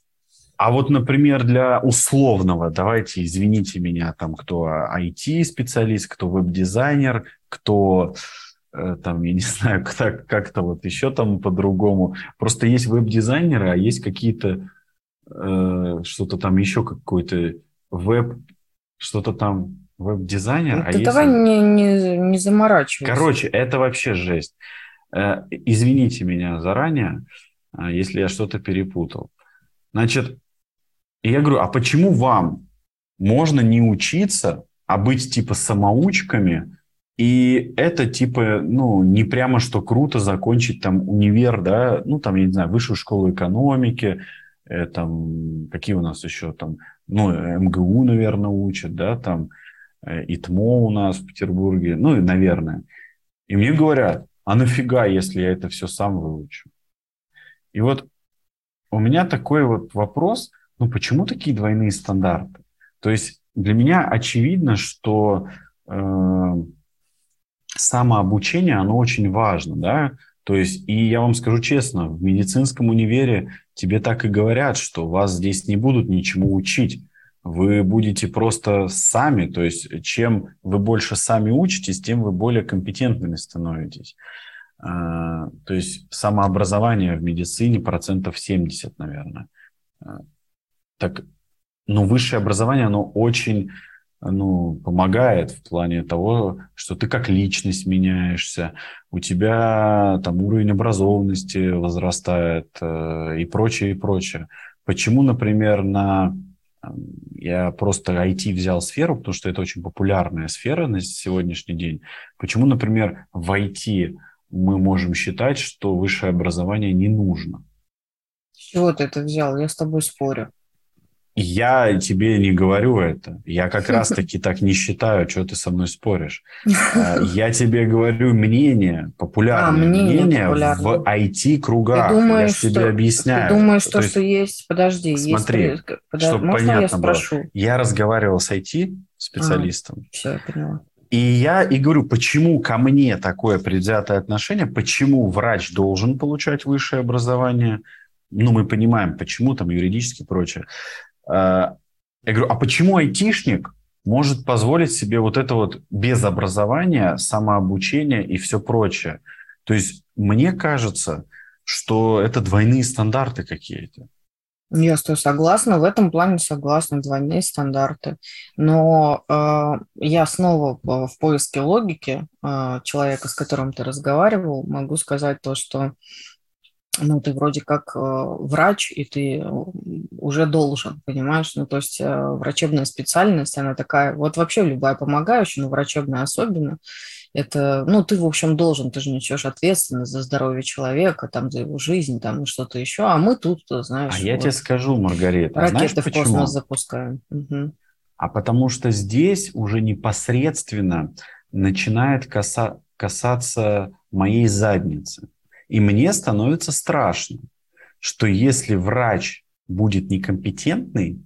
А вот, например, для условного, давайте, извините меня, там, кто IT-специалист, кто веб-дизайнер, кто э, там, я не знаю, как- как-то вот еще там по-другому. Просто есть веб-дизайнеры, а есть какие-то, э, что-то там еще какой-то веб, что-то там веб-дизайнер. А да а давай есть... не, не, не заморачивайся. Короче, это вообще жесть. Э, извините меня заранее, э, если я что-то перепутал. Значит, и я говорю, а почему вам можно не учиться, а быть типа самоучками, и это типа, ну, не прямо что круто закончить там универ, да, ну, там, я не знаю, высшую школу экономики, э, там, какие у нас еще там, ну, МГУ, наверное, учат, да, там, э, ИТМО у нас в Петербурге, ну, и, наверное. И мне говорят, а нафига, если я это все сам выучу? И вот у меня такой вот вопрос – ну почему такие двойные стандарты? То есть для меня очевидно, что э, самообучение, оно очень важно, да, то есть, и я вам скажу честно, в медицинском универе тебе так и говорят, что вас здесь не будут ничему учить. Вы будете просто сами, то есть чем вы больше сами учитесь, тем вы более компетентными становитесь. Э, то есть самообразование в медицине процентов 70, наверное так, ну, высшее образование, оно очень ну, помогает в плане того, что ты как личность меняешься, у тебя там уровень образованности возрастает э, и прочее, и прочее. Почему, например, на я просто IT взял сферу, потому что это очень популярная сфера на сегодняшний день. Почему, например, в IT мы можем считать, что высшее образование не нужно? С чего ты это взял? Я с тобой спорю. Я тебе не говорю это. Я как раз-таки так не считаю, что ты со мной споришь. А, я тебе говорю мнение, популярное а, мнение, мнение в IT-кругах. я что, тебе объясняю. Ты думаешь, что, есть, что есть... Подожди. Смотри, есть, подожди, чтобы понятно я спрошу? было. Я разговаривал с IT-специалистом. А, все, я поняла. И я и говорю, почему ко мне такое предвзятое отношение, почему врач должен получать высшее образование, ну, мы понимаем, почему там юридически и прочее. Я говорю, а почему айтишник может позволить себе вот это вот без образования, самообучение и все прочее? То есть мне кажется, что это двойные стандарты какие-то. Я с тобой согласна, в этом плане согласна, двойные стандарты. Но э, я снова в поиске логики э, человека, с которым ты разговаривал, могу сказать то, что ну, ты вроде как э, врач, и ты уже должен, понимаешь? Ну, то есть э, врачебная специальность, она такая, вот вообще любая помогающая, но врачебная особенно, это, ну, ты, в общем, должен, ты же несешь ответственность за здоровье человека, там, за его жизнь, там, и что-то еще, а мы тут, знаешь... А вот, я тебе скажу, Маргарита, ракеты знаешь, в почему? космос запускаем. Угу. А потому что здесь уже непосредственно начинает каса касаться моей задницы. И мне становится страшно, что если врач будет некомпетентный,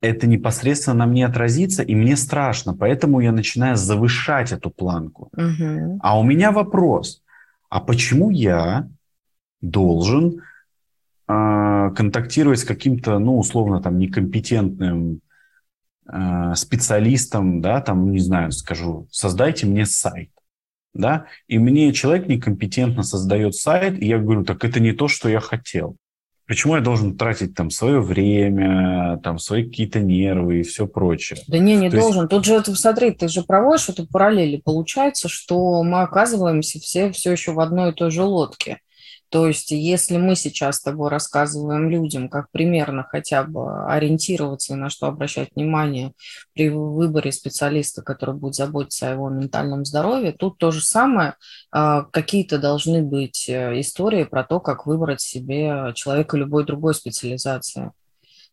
это непосредственно на мне отразится, и мне страшно, поэтому я начинаю завышать эту планку. Угу. А у меня вопрос, а почему я должен э, контактировать с каким-то, ну, условно, там, некомпетентным э, специалистом, да, там, не знаю, скажу, создайте мне сайт, да, и мне человек некомпетентно создает сайт, и я говорю, так это не то, что я хотел. Почему я должен тратить там свое время, там свои какие-то нервы и все прочее? Да не, не То должен. Есть... Тут же, смотри, ты же проводишь эту параллели. Получается, что мы оказываемся все все еще в одной и той же лодке. То есть, если мы сейчас с тобой рассказываем людям, как примерно хотя бы ориентироваться и на что обращать внимание при выборе специалиста, который будет заботиться о его ментальном здоровье, тут то же самое. А, какие-то должны быть э, истории про то, как выбрать себе человека любой другой специализации.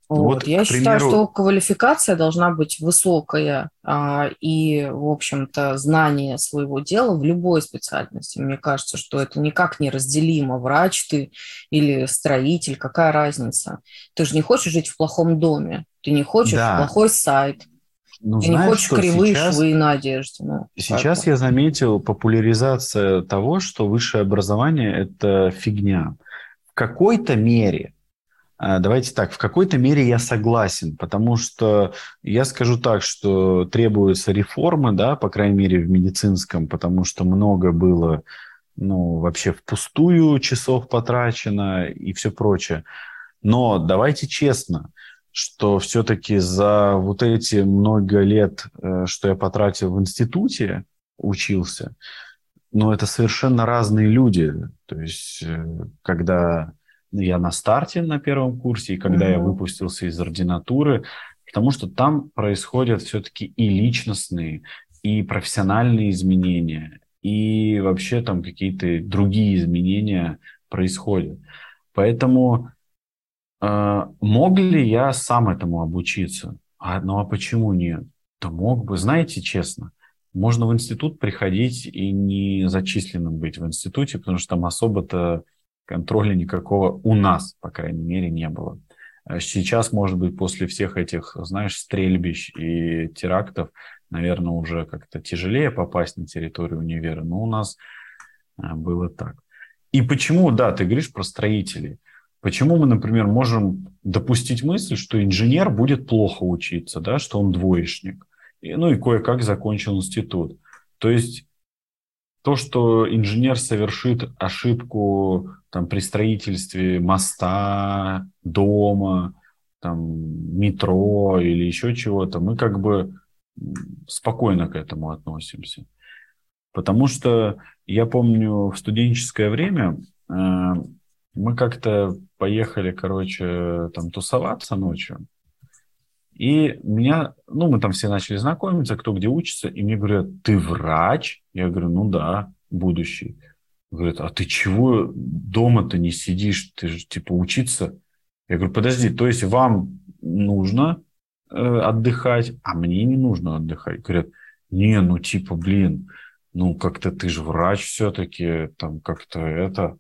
Вот. Вот, Я примеру... считаю, что квалификация должна быть высокая а, и, в общем-то, знание своего дела в любой специальности. Мне кажется, что это никак не разделимо. Врач ты или строитель, какая разница? Ты же не хочешь жить в плохом доме, ты не хочешь да. плохой сайт, ну, ты знаешь, не хочешь кривые сейчас, швы на одежде. Ну, сейчас я заметил популяризация того, что высшее образование – это фигня. В какой-то мере давайте так, в какой-то мере я согласен, потому что я скажу так, что требуются реформы, да, по крайней мере в медицинском, потому что много было, ну, вообще впустую часов потрачено и все прочее. Но давайте честно, что все-таки за вот эти много лет, э, что я потратил в институте, учился, ну, это совершенно разные люди. То есть, э, когда я на старте на первом курсе, и когда mm-hmm. я выпустился из ординатуры, потому что там происходят все-таки и личностные, и профессиональные изменения, и вообще там какие-то другие изменения происходят. Поэтому э, мог ли я сам этому обучиться? А, ну а почему нет? Да мог бы, знаете, честно, можно в институт приходить и не зачисленным быть в институте, потому что там особо-то контроля никакого у нас, по крайней мере, не было. А сейчас, может быть, после всех этих, знаешь, стрельбищ и терактов, наверное, уже как-то тяжелее попасть на территорию универа, но у нас а, было так. И почему, да, ты говоришь про строителей. Почему мы, например, можем допустить мысль, что инженер будет плохо учиться, да, что он двоечник, и, ну и кое-как закончил институт. То есть то, что инженер совершит ошибку там, при строительстве моста, дома, там, метро или еще чего-то, мы как бы спокойно к этому относимся. Потому что я помню в студенческое время э, мы как-то поехали, короче, там тусоваться ночью. И меня, ну, мы там все начали знакомиться, кто где учится, и мне говорят, ты врач? Я говорю, ну да, будущий. Говорят, а ты чего дома-то не сидишь? Ты же, типа, учиться? Я говорю, подожди, то есть вам нужно э, отдыхать, а мне не нужно отдыхать? Говорят, не, ну, типа, блин, ну, как-то ты же врач все-таки, там, как-то это,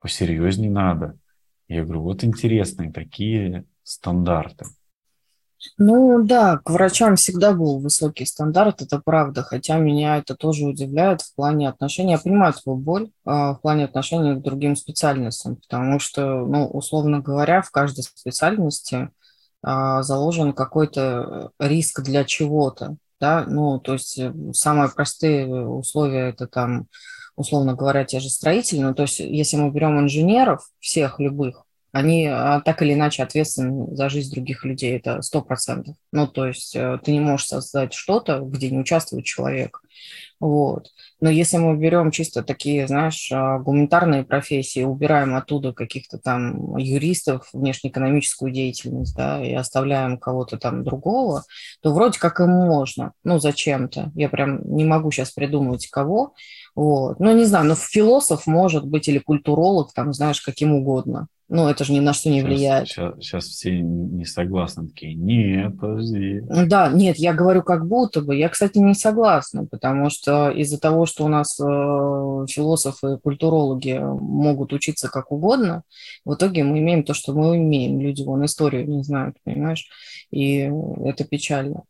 посерьезнее надо. Я говорю, вот интересные такие стандарты. Ну да, к врачам всегда был высокий стандарт, это правда, хотя меня это тоже удивляет в плане отношения. Я понимаю твою боль а, в плане отношения к другим специальностям, потому что, ну, условно говоря, в каждой специальности а, заложен какой-то риск для чего-то, да, ну, то есть э, самые простые условия – это там условно говоря, те же строители, ну, то есть если мы берем инженеров, всех любых, они а, так или иначе ответственны за жизнь других людей, это сто процентов. Ну, то есть э, ты не можешь создать что-то, где не участвует человек. Вот. Но если мы берем чисто такие, знаешь, а, гуманитарные профессии, убираем оттуда каких-то там юристов, внешнеэкономическую деятельность, да, и оставляем кого-то там другого, то вроде как им можно, ну, зачем-то. Я прям не могу сейчас придумать кого, вот. Ну, не знаю, но философ может быть или культуролог, там, знаешь, каким угодно. Ну, это же ни на что не влияет. Сейчас, сейчас все не согласны, такие, нет, подожди. Да, нет, я говорю как будто бы. Я, кстати, не согласна, потому что из-за того, что у нас э, философы, культурологи могут учиться как угодно, в итоге мы имеем то, что мы имеем. Люди вон историю не знают, понимаешь? И это печально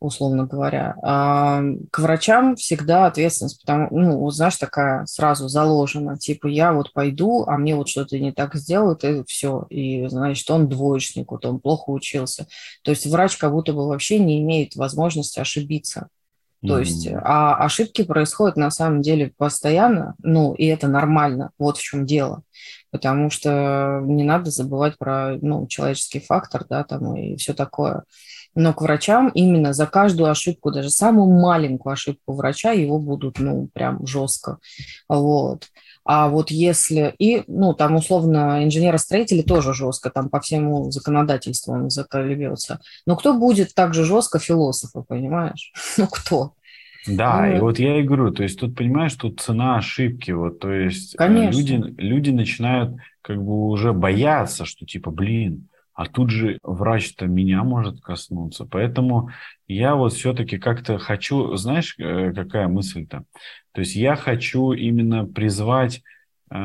условно говоря. А к врачам всегда ответственность, потому, ну, вот знаешь, такая сразу заложена, типа я вот пойду, а мне вот что-то не так сделают, и все, и, значит, он двоечник, вот он плохо учился. То есть врач как будто бы вообще не имеет возможности ошибиться. То mm-hmm. есть, а ошибки происходят на самом деле постоянно, ну, и это нормально, вот в чем дело. Потому что не надо забывать про, ну, человеческий фактор, да, там и все такое. Но к врачам именно за каждую ошибку, даже самую маленькую ошибку врача, его будут, ну, прям жестко. Вот. А вот если... И, ну, там, условно, инженеры-строители тоже жестко, там по всему законодательству он заколебется. Но кто будет так же жестко философа, понимаешь? Ну, кто? Да, ну, и вот я и говорю, то есть тут, понимаешь, тут цена ошибки, вот, то есть э, Конечно. люди, люди начинают как бы уже бояться, что типа, блин, а тут же врач-то меня может коснуться. Поэтому я вот все-таки как-то хочу, знаешь, э, какая мысль-то? То есть я хочу именно призвать э,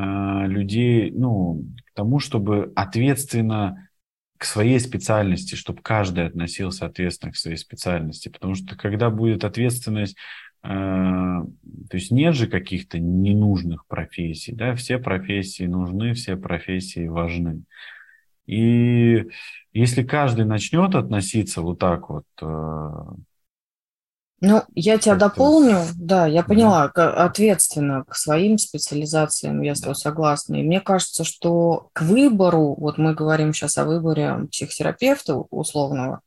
людей, ну, к тому, чтобы ответственно к своей специальности, чтобы каждый относился ответственно к своей специальности. Потому что когда будет ответственность, э, то есть нет же каких-то ненужных профессий, да, все профессии нужны, все профессии важны. И если каждый начнет относиться вот так вот... Э, ну, я тебя дополню, да, я поняла, ответственно к своим специализациям, я с тобой согласна. И мне кажется, что к выбору, вот мы говорим сейчас о выборе психотерапевта условного,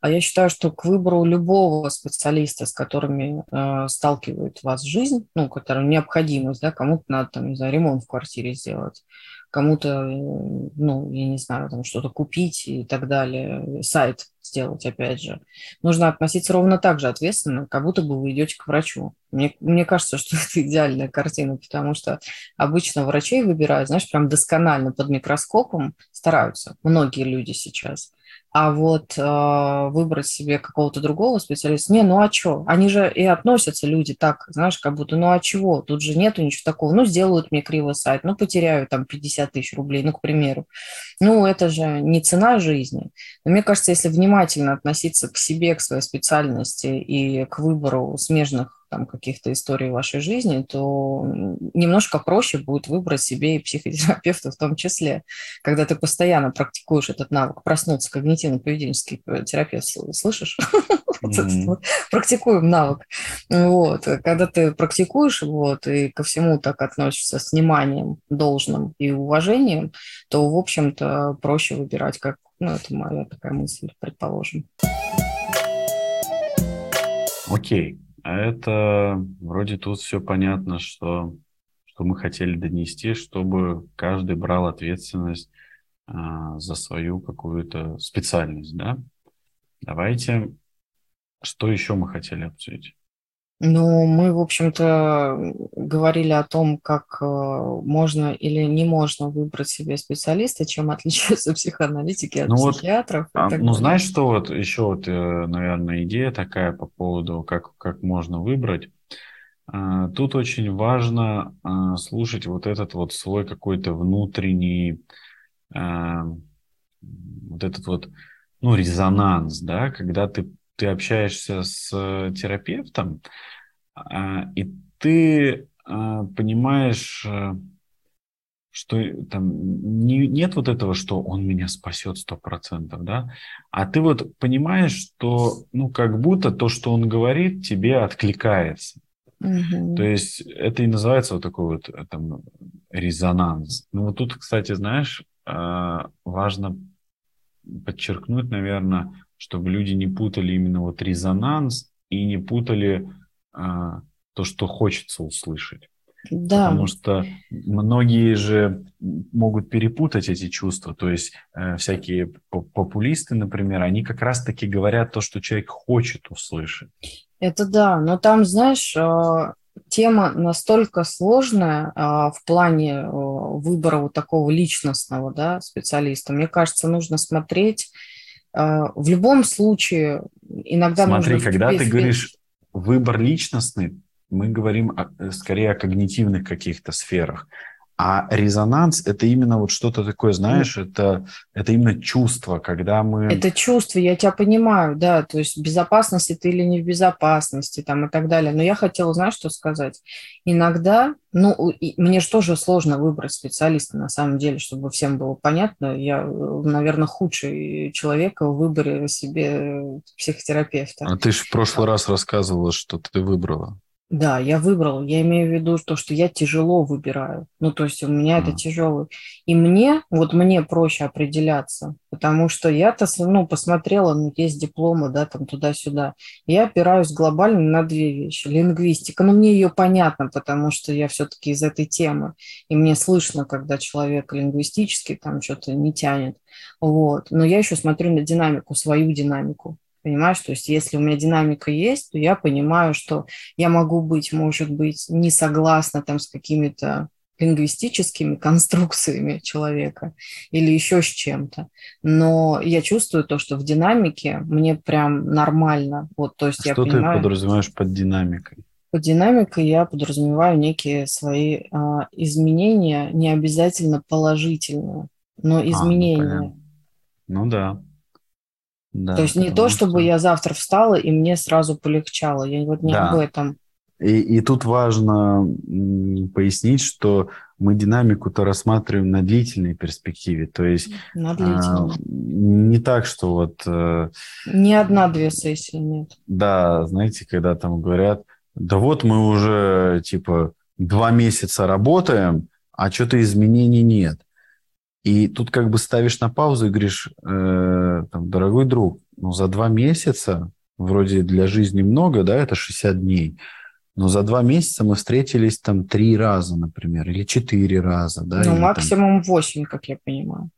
а я считаю, что к выбору любого специалиста, с которыми э, сталкивает вас жизнь, ну, которым необходимость, да, кому-то надо, там, не знаю, ремонт в квартире сделать, кому-то, э, ну, я не знаю, там что-то купить и так далее, сайт сделать, опять же. Нужно относиться ровно так же ответственно, как будто бы вы идете к врачу. Мне, мне кажется, что это идеальная картина, потому что обычно врачей выбирают, знаешь, прям досконально под микроскопом стараются многие люди сейчас. А вот э, выбрать себе какого-то другого специалиста, не, ну а что? Они же и относятся люди так, знаешь, как будто, ну а чего? Тут же нету ничего такого. Ну, сделают мне криво сайт, ну, потеряю там 50 тысяч рублей, ну, к примеру. Ну, это же не цена жизни. Но мне кажется, если внимательно относиться к себе, к своей специальности и к выбору смежных там каких-то историй в вашей жизни, то немножко проще будет выбрать себе и психотерапевта в том числе, когда ты постоянно практикуешь этот навык, проснуться когнитивно-поведенческий терапевт, слышишь? Практикуем навык. Вот. Когда ты практикуешь вот, и ко всему так относишься с вниманием должным и уважением, то, в общем-то, проще выбирать, как, ну, это моя такая мысль, предположим. Окей. А это вроде тут все понятно, что, что мы хотели донести, чтобы каждый брал ответственность а, за свою какую-то специальность, да? Давайте, что еще мы хотели обсудить? Ну, мы, в общем-то, говорили о том, как э, можно или не можно выбрать себе специалиста, чем отличаются психоаналитики от ну психиатров. Вот, а, ну, знаешь, что вот еще вот, э, наверное, идея такая по поводу, как, как можно выбрать. А, тут очень важно а, слушать вот этот вот свой какой-то внутренний, а, вот этот вот, ну, резонанс, да, когда ты ты общаешься с э, терапевтом, а, и ты а, понимаешь, э, что там не, нет вот этого, что он меня спасет сто процентов, да, а ты вот понимаешь, что, ну, как будто то, что он говорит, тебе откликается. Угу. То есть это и называется вот такой вот э, там резонанс. Ну вот тут, кстати, знаешь, э, важно подчеркнуть, наверное, чтобы люди не путали именно вот резонанс и не путали а, то, что хочется услышать. Да. Потому что многие же могут перепутать эти чувства. То есть э, всякие популисты, например, они как раз-таки говорят то, что человек хочет услышать. Это да, но там, знаешь, э, тема настолько сложная э, в плане э, выбора вот такого личностного да, специалиста. Мне кажется, нужно смотреть в любом случае. Иногда Смотри, нужно когда ты говоришь выбор личностный, мы говорим о, э, скорее о когнитивных каких-то сферах. А резонанс – это именно вот что-то такое, знаешь, это, это именно чувство, когда мы… Это чувство, я тебя понимаю, да, то есть в безопасности ты или не в безопасности там и так далее. Но я хотела, знаешь, что сказать? Иногда, ну, мне же тоже сложно выбрать специалиста на самом деле, чтобы всем было понятно. Я, наверное, худший человек в выборе себе психотерапевта. А ты же в прошлый раз рассказывала, что ты выбрала. Да, я выбрал. Я имею в виду то, что я тяжело выбираю. Ну, то есть у меня это тяжелый. И мне, вот мне проще определяться, потому что я-то, ну, посмотрела, ну, есть дипломы, да, там туда-сюда. Я опираюсь глобально на две вещи. Лингвистика, ну, мне ее понятно, потому что я все-таки из этой темы. И мне слышно, когда человек лингвистический там что-то не тянет. Вот. Но я еще смотрю на динамику, свою динамику. Понимаешь, то есть если у меня динамика есть, то я понимаю, что я могу быть, может быть, не согласна там с какими-то лингвистическими конструкциями человека или еще с чем-то. Но я чувствую то, что в динамике мне прям нормально. Вот, то есть что я ты понимаю, подразумеваешь под динамикой? Под динамикой я подразумеваю некие свои а, изменения, не обязательно положительные, но изменения. А, ну, ну да. Да, то есть не то, чтобы что... я завтра встала и мне сразу полегчало. Я вот не да. об этом. И, и тут важно пояснить, что мы динамику-то рассматриваем на длительной перспективе. То есть на а, не так, что вот... А, Ни одна-две сессии нет. Да, знаете, когда там говорят, да вот мы уже типа два месяца работаем, а что-то изменений нет. И тут как бы ставишь на паузу и говоришь, э, там, дорогой друг, ну за два месяца, вроде для жизни много, да, это 60 дней, но за два месяца мы встретились там три раза, например, или четыре раза, да. Ну, максимум восемь, как я понимаю.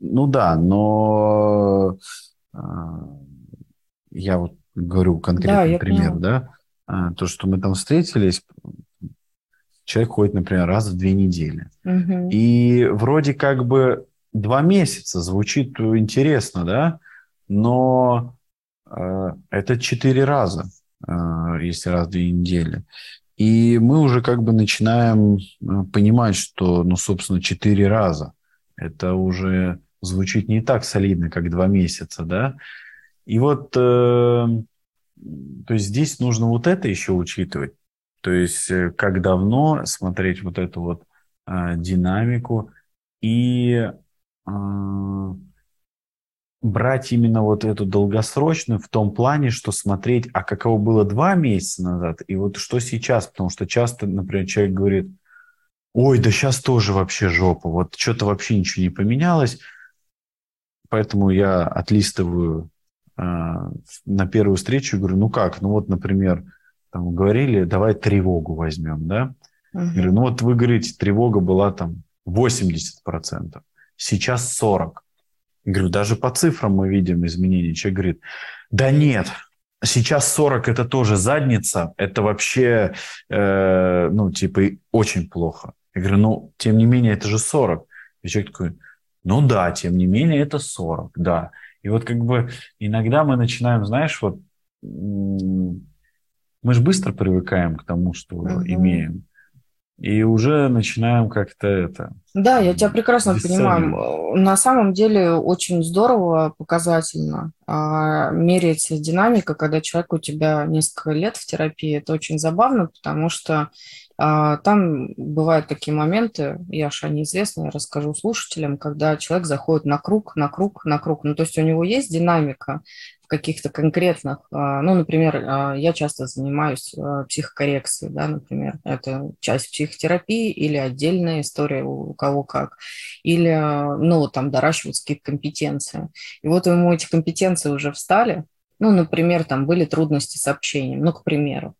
Ну да, но э, я вот говорю конкретный да, пример, поняла. да, а, то, что мы там встретились, человек ходит, например, раз в две недели. Угу. И вроде как бы два месяца звучит интересно, да, но э, это четыре раза, э, если раз в две недели. И мы уже как бы начинаем э, понимать, что, ну, собственно, четыре раза. Это уже звучит не так солидно, как два месяца, да. И вот, э, то есть здесь нужно вот это еще учитывать. То есть э, как давно смотреть вот эту вот э, динамику и э, брать именно вот эту долгосрочную в том плане, что смотреть, а каково было два месяца назад и вот что сейчас, потому что часто, например, человек говорит, ой, да сейчас тоже вообще жопа, вот что-то вообще ничего не поменялось, поэтому я отлистываю э, на первую встречу и говорю, ну как, ну вот, например, там говорили, давай тревогу возьмем, да? Угу. Я говорю, ну вот вы говорите, тревога была там 80%, сейчас 40%. Я говорю, даже по цифрам мы видим изменения. Человек говорит, да нет, сейчас 40 это тоже задница, это вообще, э, ну, типа, очень плохо. Я говорю, ну, тем не менее, это же 40. И человек такой, ну да, тем не менее, это 40, да. И вот как бы иногда мы начинаем, знаешь, вот мы же быстро привыкаем к тому, что угу. имеем. И уже начинаем как-то это. Да, я тебя прекрасно понимаю. На самом деле очень здорово, показательно а, меряется динамика, когда человек у тебя несколько лет в терапии. Это очень забавно, потому что там бывают такие моменты, Яша, неизвестно, я расскажу слушателям, когда человек заходит на круг, на круг, на круг. Ну, то есть у него есть динамика, в каких-то конкретных, а, ну, например, а, я часто занимаюсь а, психокоррекцией, да, например, это часть психотерапии или отдельная история у кого как, или, ну, там, доращиваются какие-то компетенции. И вот ему эти компетенции уже встали, ну, например, там были трудности с общением, ну, к примеру.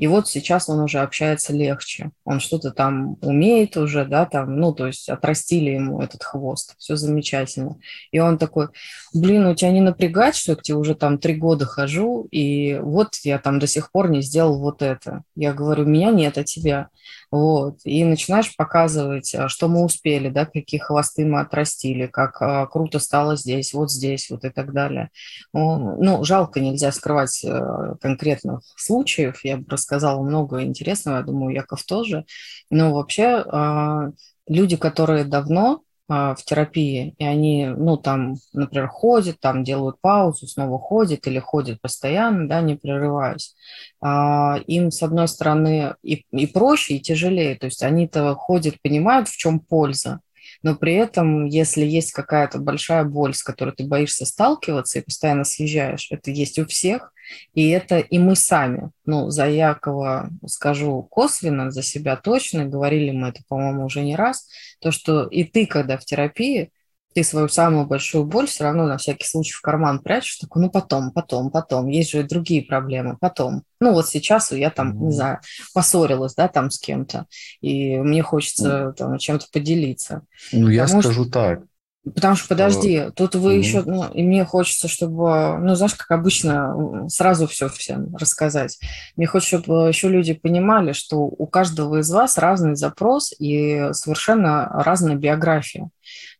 И вот сейчас он уже общается легче. Он что-то там умеет уже, да, там, ну, то есть отрастили ему этот хвост. Все замечательно. И он такой, блин, у тебя не напрягать, что я к тебе уже там три года хожу, и вот я там до сих пор не сделал вот это. Я говорю, меня нет, а тебя. Вот. И начинаешь показывать, а, что мы успели, да, какие хвосты мы отрастили, как а, круто стало здесь, вот здесь, вот и так далее. Ну, жалко, нельзя скрывать а, конкретных случаев. Я бы рассказала много интересного, я думаю, Яков тоже. Но вообще а, люди, которые давно в терапии, и они, ну, там, например, ходят, там делают паузу, снова ходят или ходят постоянно, да, не прерываясь, а, им, с одной стороны, и, и проще, и тяжелее, то есть они-то ходят, понимают, в чем польза, но при этом, если есть какая-то большая боль, с которой ты боишься сталкиваться и постоянно съезжаешь, это есть у всех, и это и мы сами. Ну, за Якова скажу косвенно, за себя точно, говорили мы это, по-моему, уже не раз, то, что и ты, когда в терапии, ты свою самую большую боль все равно на всякий случай в карман прячешь, такой, ну потом, потом, потом, есть же другие проблемы, потом. Ну вот сейчас я там, mm-hmm. не знаю, поссорилась, да, там с кем-то, и мне хочется mm-hmm. там чем-то поделиться. Ну я Потому скажу что... так, Потому что, подожди, тут вы mm-hmm. еще, ну, и мне хочется, чтобы, ну, знаешь, как обычно, сразу все всем рассказать. Мне хочется, чтобы еще люди понимали, что у каждого из вас разный запрос и совершенно разная биография.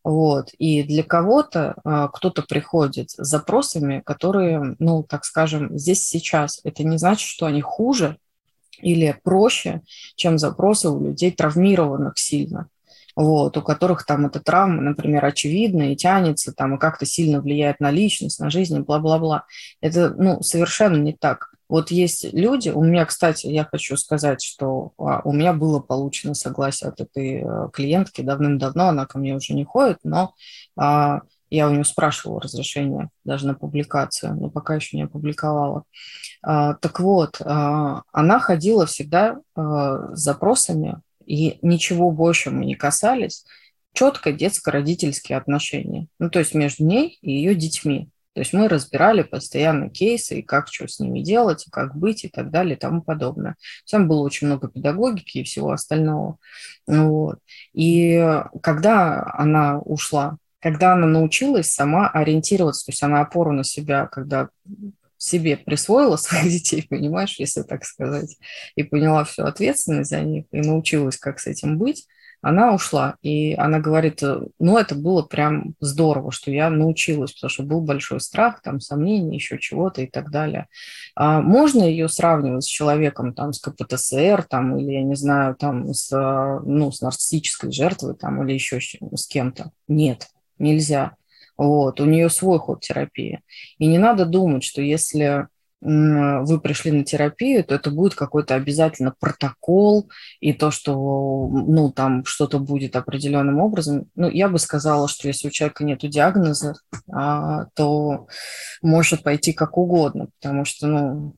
Вот. И для кого-то а, кто-то приходит с запросами, которые, ну, так скажем, здесь сейчас. Это не значит, что они хуже или проще, чем запросы у людей травмированных сильно вот, у которых там эта травма, например, очевидна и тянется, там, и как-то сильно влияет на личность, на жизнь, бла-бла-бла. Это, ну, совершенно не так. Вот есть люди, у меня, кстати, я хочу сказать, что а, у меня было получено согласие от этой э, клиентки давным-давно, она ко мне уже не ходит, но а, я у нее спрашивала разрешение даже на публикацию, но пока еще не опубликовала. А, так вот, а, она ходила всегда а, с запросами и ничего больше мы не касались, четко детско-родительские отношения. Ну, то есть между ней и ее детьми. То есть мы разбирали постоянно кейсы и как что с ними делать, и как быть и так далее и тому подобное. Там было очень много педагогики и всего остального. Вот. И когда она ушла, когда она научилась сама ориентироваться, то есть она опору на себя, когда себе присвоила своих детей, понимаешь, если так сказать, и поняла всю ответственность за них, и научилась, как с этим быть, она ушла. И она говорит, ну, это было прям здорово, что я научилась, потому что был большой страх, там, сомнения, еще чего-то и так далее. А можно ее сравнивать с человеком, там, с КПТСР, там, или, я не знаю, там, с, ну, с нарциссической жертвой, там, или еще с кем-то? Нет, нельзя. Вот, у нее свой ход терапии. И не надо думать, что если вы пришли на терапию, то это будет какой-то обязательно протокол и то, что ну, там что-то будет определенным образом. Ну, я бы сказала, что если у человека нет диагноза, а, то может пойти как угодно, потому что ну,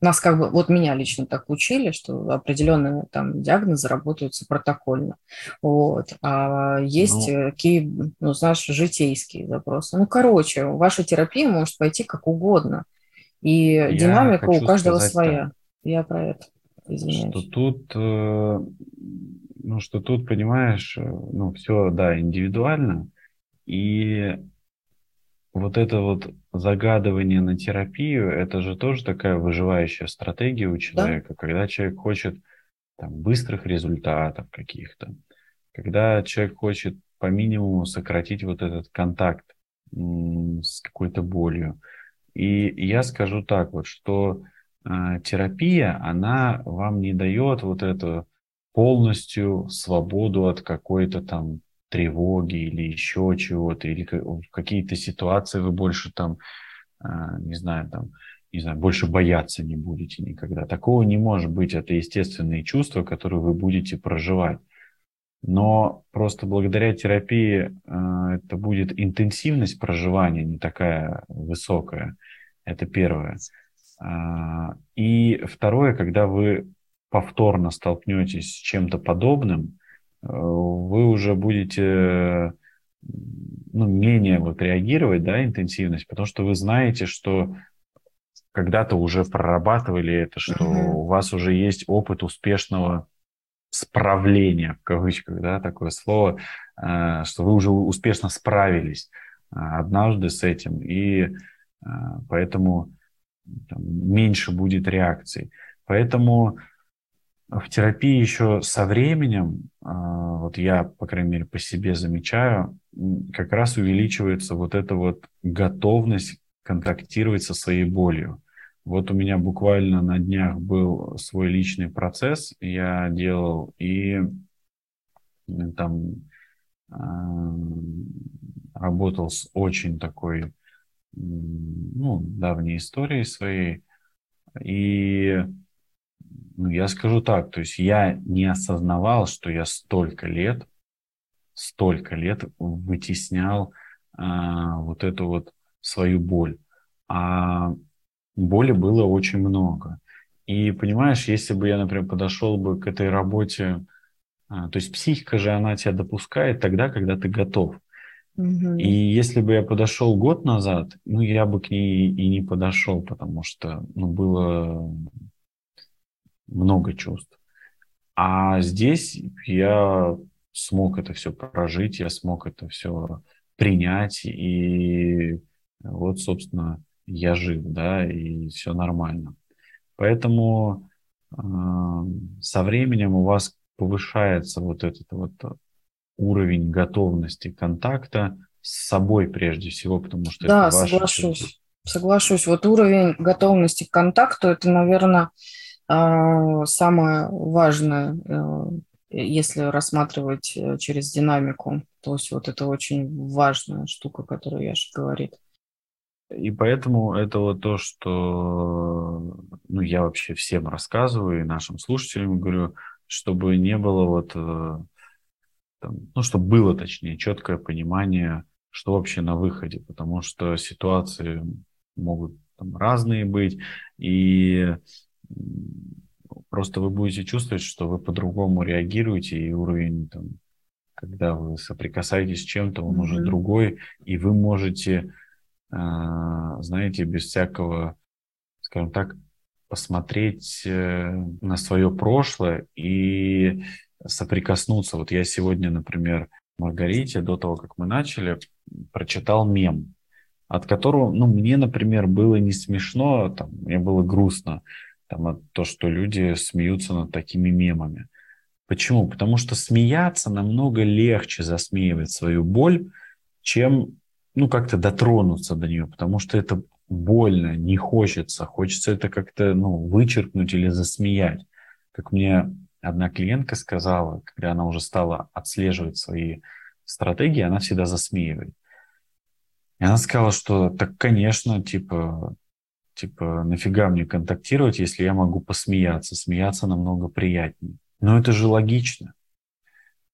нас как бы, вот меня лично так учили, что определенные там диагнозы работаются протокольно. Вот. А есть ну, такие, ну, знаешь, житейские запросы. Ну, короче, ваша терапия может пойти как угодно. И динамика у каждого своя. Так, Я про это. Извиняюсь. Что тут, э, ну, что тут, понимаешь, э, ну, все, да, индивидуально. И вот это вот загадывание на терапию, это же тоже такая выживающая стратегия у человека, да? когда человек хочет там, быстрых результатов каких-то, когда человек хочет по минимуму сократить вот этот контакт с какой-то болью. И я скажу так вот, что э, терапия, она вам не дает вот эту полностью свободу от какой-то там тревоги или еще чего-то, или в какие-то ситуации вы больше там, а, не знаю, там, не знаю, больше бояться не будете никогда. Такого не может быть. Это естественные чувства, которые вы будете проживать. Но просто благодаря терапии э, это будет интенсивность проживания не такая высокая. Это первое. Э, и второе, когда вы повторно столкнетесь с чем-то подобным, вы уже будете ну, менее вот реагировать, да, интенсивность, потому что вы знаете, что когда-то уже прорабатывали это, что uh-huh. у вас уже есть опыт успешного справления, в кавычках, да, такое слово, э, что вы уже успешно справились э, однажды с этим, и э, поэтому там, меньше будет реакций. Поэтому в терапии еще со временем, вот я, по крайней мере, по себе замечаю, как раз увеличивается вот эта вот готовность контактировать со своей болью. Вот у меня буквально на днях был свой личный процесс, я делал и там работал с очень такой, ну, давней историей своей. И ну, я скажу так, то есть я не осознавал, что я столько лет, столько лет вытеснял а, вот эту вот свою боль. А боли было очень много. И понимаешь, если бы я, например, подошел бы к этой работе, а, то есть психика же, она тебя допускает тогда, когда ты готов. Угу. И если бы я подошел год назад, ну, я бы к ней и не подошел, потому что, ну, было много чувств. А здесь я смог это все прожить, я смог это все принять, и вот, собственно, я жив, да, и все нормально. Поэтому э, со временем у вас повышается вот этот вот уровень готовности контакта с собой прежде всего, потому что да, это ваше... соглашусь. Соглашусь. Вот уровень готовности к контакту – это, наверное, самое важное, э, если рассматривать э, через динамику. То есть вот это очень важная штука, которую Яша говорит. И поэтому это вот то, что ну, я вообще всем рассказываю и нашим слушателям говорю, чтобы не было вот, э, там, ну, чтобы было, точнее, четкое понимание, что вообще на выходе, потому что ситуации могут там, разные быть, и просто вы будете чувствовать, что вы по-другому реагируете, и уровень, там, когда вы соприкасаетесь с чем-то, он mm-hmm. уже другой, и вы можете а, знаете, без всякого, скажем так, посмотреть э, на свое прошлое и соприкоснуться. Вот я сегодня, например, Маргарите, до того, как мы начали, прочитал мем, от которого, ну, мне, например, было не смешно, там, мне было грустно, там, то, что люди смеются над такими мемами. Почему? Потому что смеяться намного легче засмеивать свою боль, чем ну, как-то дотронуться до нее, потому что это больно, не хочется. Хочется это как-то, ну, вычеркнуть или засмеять. Как мне одна клиентка сказала, когда она уже стала отслеживать свои стратегии, она всегда засмеивает. И она сказала, что так, конечно, типа, типа, нафига мне контактировать, если я могу посмеяться? Смеяться намного приятнее. Но это же логично.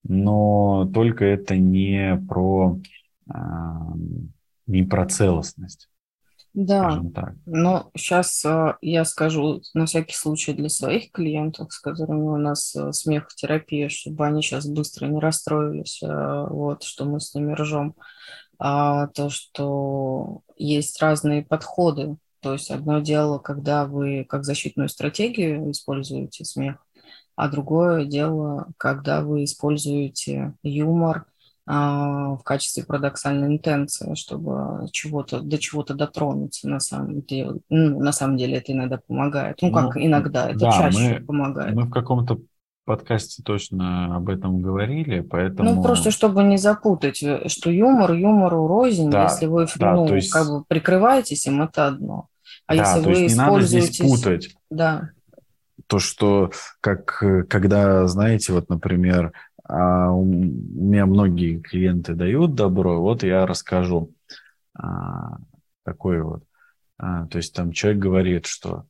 Но только это не про не про целостность. Да, но сейчас э, я скажу на всякий случай для своих клиентов, с которыми у нас э, смехотерапия, чтобы они сейчас быстро не расстроились, э, вот, что мы с ними ржем, а то, что есть разные подходы. То есть одно дело, когда вы как защитную стратегию используете смех, а другое дело, когда вы используете юмор – а, в качестве парадоксальной интенции, чтобы чего-то, до чего-то дотронуться на самом деле. Ну, на самом деле это иногда помогает. Ну, как ну, иногда, это да, чаще мы, помогает. Мы в каком-то подкасте точно об этом говорили, поэтому... Ну, просто чтобы не запутать, э, что юмор юмору рознь, да, если вы да, ну, есть... как бы прикрываетесь им, это одно. А да, если то вы есть не надо здесь путать. Да. То, что как, э, когда, знаете, вот, например, а у меня многие клиенты дают добро, вот я расскажу а, такой вот. А, то есть там человек говорит, что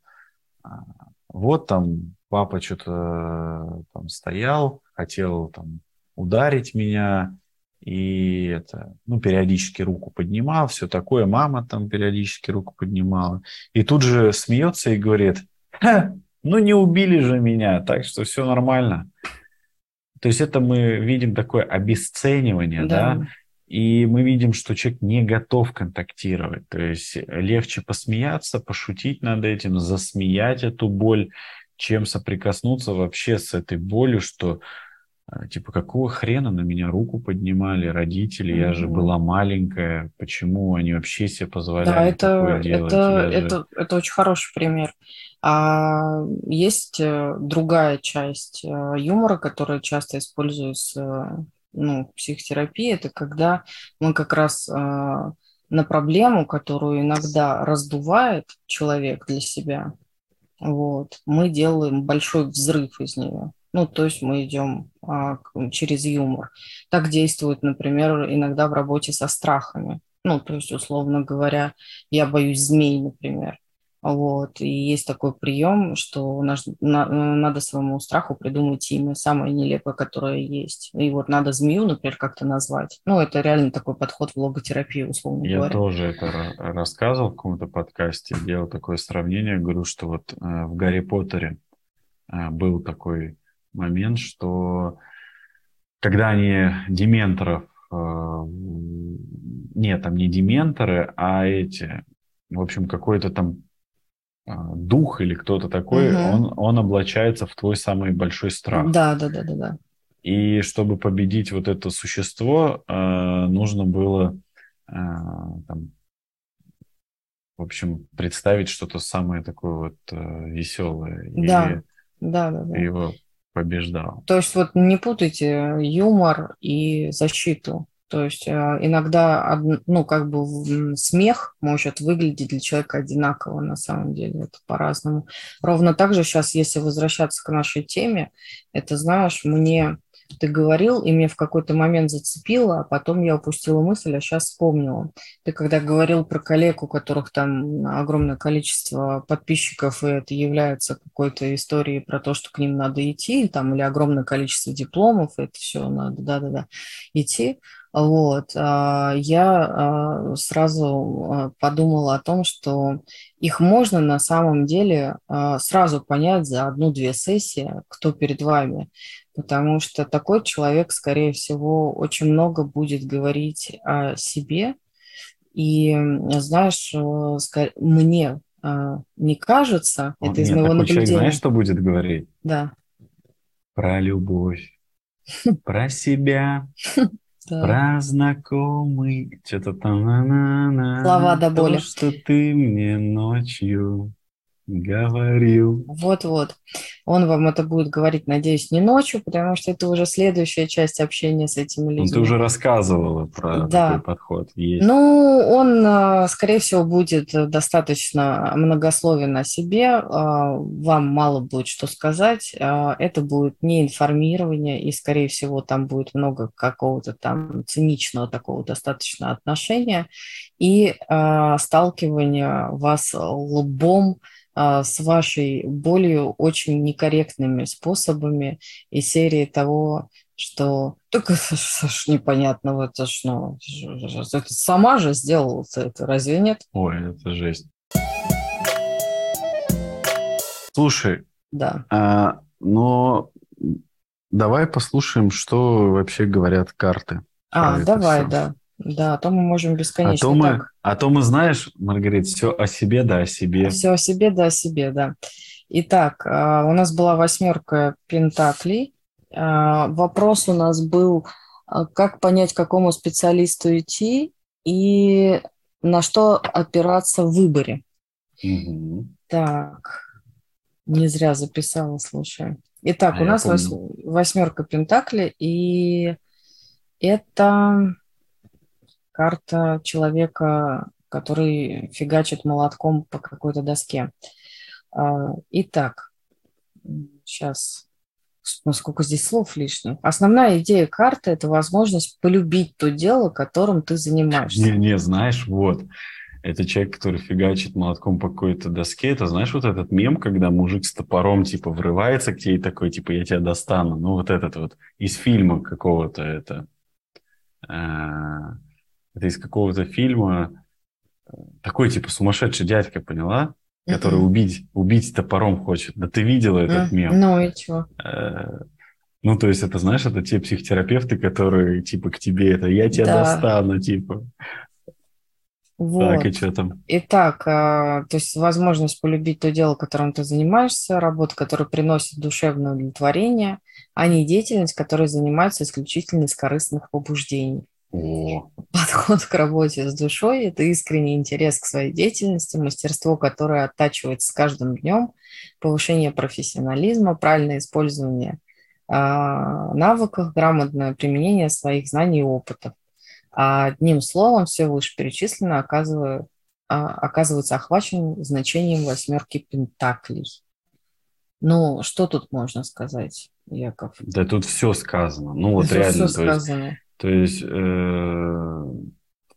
а, вот там папа что-то там стоял, хотел там ударить меня, и это, ну, периодически руку поднимал, все такое, мама там периодически руку поднимала. И тут же смеется и говорит, ну не убили же меня, так что все нормально. То есть это мы видим такое обесценивание, да, да? и мы видим, что человек не готов контактировать. То есть легче посмеяться, пошутить над этим, засмеять эту боль, чем соприкоснуться вообще с этой болью, что типа, какого хрена на меня руку поднимали родители? Я же была маленькая. Почему они вообще себе позволяли да, это, такое делать? Это, же... это, это очень хороший пример. А есть э, другая часть э, юмора, которая часто используется ну, в психотерапии. Это когда мы как раз э, на проблему, которую иногда раздувает человек для себя, вот, мы делаем большой взрыв из нее. Ну, то есть мы идем а, через юмор. Так действует, например, иногда в работе со страхами. Ну, то есть, условно говоря, я боюсь змей, например. Вот. И есть такой прием, что наш, на, надо своему страху придумать имя, самое нелепое, которое есть. И вот надо змею, например, как-то назвать. Ну, это реально такой подход в логотерапии, условно Я говоря. Я тоже это рассказывал в каком-то подкасте, делал такое сравнение, говорю, что вот э, в Гарри Поттере э, был такой момент, что когда они дементоров, э, нет, там не дементоры, а эти, в общем, какой-то там э, дух или кто-то такой, угу. он, он облачается в твой самый большой страх. Да, да, да, да, да. И чтобы победить вот это существо, э, нужно было там, в общем, представить что-то самое такое вот веселое. Да, и да, да, да. Его побеждал. То есть вот не путайте юмор и защиту. То есть э, иногда, ну, как бы смех может выглядеть для человека одинаково на самом деле, это по-разному. Ровно так же сейчас, если возвращаться к нашей теме, это, знаешь, мне ты говорил, и мне в какой-то момент зацепило, а потом я упустила мысль, а сейчас вспомнила. Ты когда говорил про коллег, у которых там огромное количество подписчиков, и это является какой-то историей про то, что к ним надо идти, там, или огромное количество дипломов, это все надо, да-да-да, идти, вот, а, я а, сразу а, подумала о том, что их можно на самом деле сразу понять за одну-две сессии, кто перед вами потому что такой человек, скорее всего, очень много будет говорить о себе. И, знаешь, э, мне э, не кажется, Он, это из нет, моего наблюдения. Человек, знаешь, что будет говорить? Да. Про любовь, про себя, про знакомый, что-то там. Слова до боли. То, что ты мне ночью Говорил. Вот-вот. Он вам это будет говорить, надеюсь, не ночью, потому что это уже следующая часть общения с этими людьми. Ну, ты уже рассказывала про да. такой подход. Есть. Ну, он, а, скорее всего, будет достаточно многословен о себе. А, вам мало будет что сказать. Это будет не информирование, и, скорее всего, там будет много какого-то там циничного такого достаточно отношения и сталкивания вас лбом с вашей болью очень некорректными способами и серии того, что только ж непонятно, это ж, ну, это сама же сделала это, разве нет? Ой, это жесть. Слушай, да. а, но давай послушаем, что вообще говорят карты. А, давай, все. да. Да, а то мы можем бесконечно а то мы, так. А то мы, знаешь, Маргарита, все о себе, да о себе. Все о себе, да о себе, да. Итак, а, у нас была восьмерка пентаклей. А, вопрос у нас был, как понять, к какому специалисту идти и на что опираться в выборе. Угу. Так, не зря записала, слушай. Итак, а у нас помню. восьмерка пентаклей, и это карта человека, который фигачит молотком по какой-то доске. А, итак, сейчас, ну, сколько здесь слов лишних. Основная идея карты – это возможность полюбить то дело, которым ты занимаешься. Не, не, знаешь, вот. это человек, который фигачит молотком по какой-то доске. Это знаешь вот этот мем, когда мужик с топором типа врывается к тебе и такой, типа, я тебя достану. Ну вот этот вот из фильма какого-то это. Э, это из какого-то фильма. Такой типа сумасшедший дядька, поняла? Который mm-hmm. убить, убить топором хочет. Да ты видела этот mm-hmm. мем? Ну и чего? Э, ну, то есть, это, знаешь, это те психотерапевты, которые, типа, к тебе это «я тебя да. достану», типа. Вот. Так, и что там? Итак, а, то есть возможность полюбить то дело, которым ты занимаешься, работа, которая приносит душевное удовлетворение, а не деятельность, которая занимается исключительно из корыстных побуждений. Подход к работе с душой – это искренний интерес к своей деятельности, мастерство, которое оттачивается с каждым днем, повышение профессионализма, правильное использование а, навыков, грамотное применение своих знаний и опытов. А одним словом, все вышеперечисленное оказывает, а, оказывается охваченным значением восьмерки пентаклей. Ну, что тут можно сказать, Яков? Да тут все сказано. Ну, вот тут реально. Все сказано. Есть, то есть э,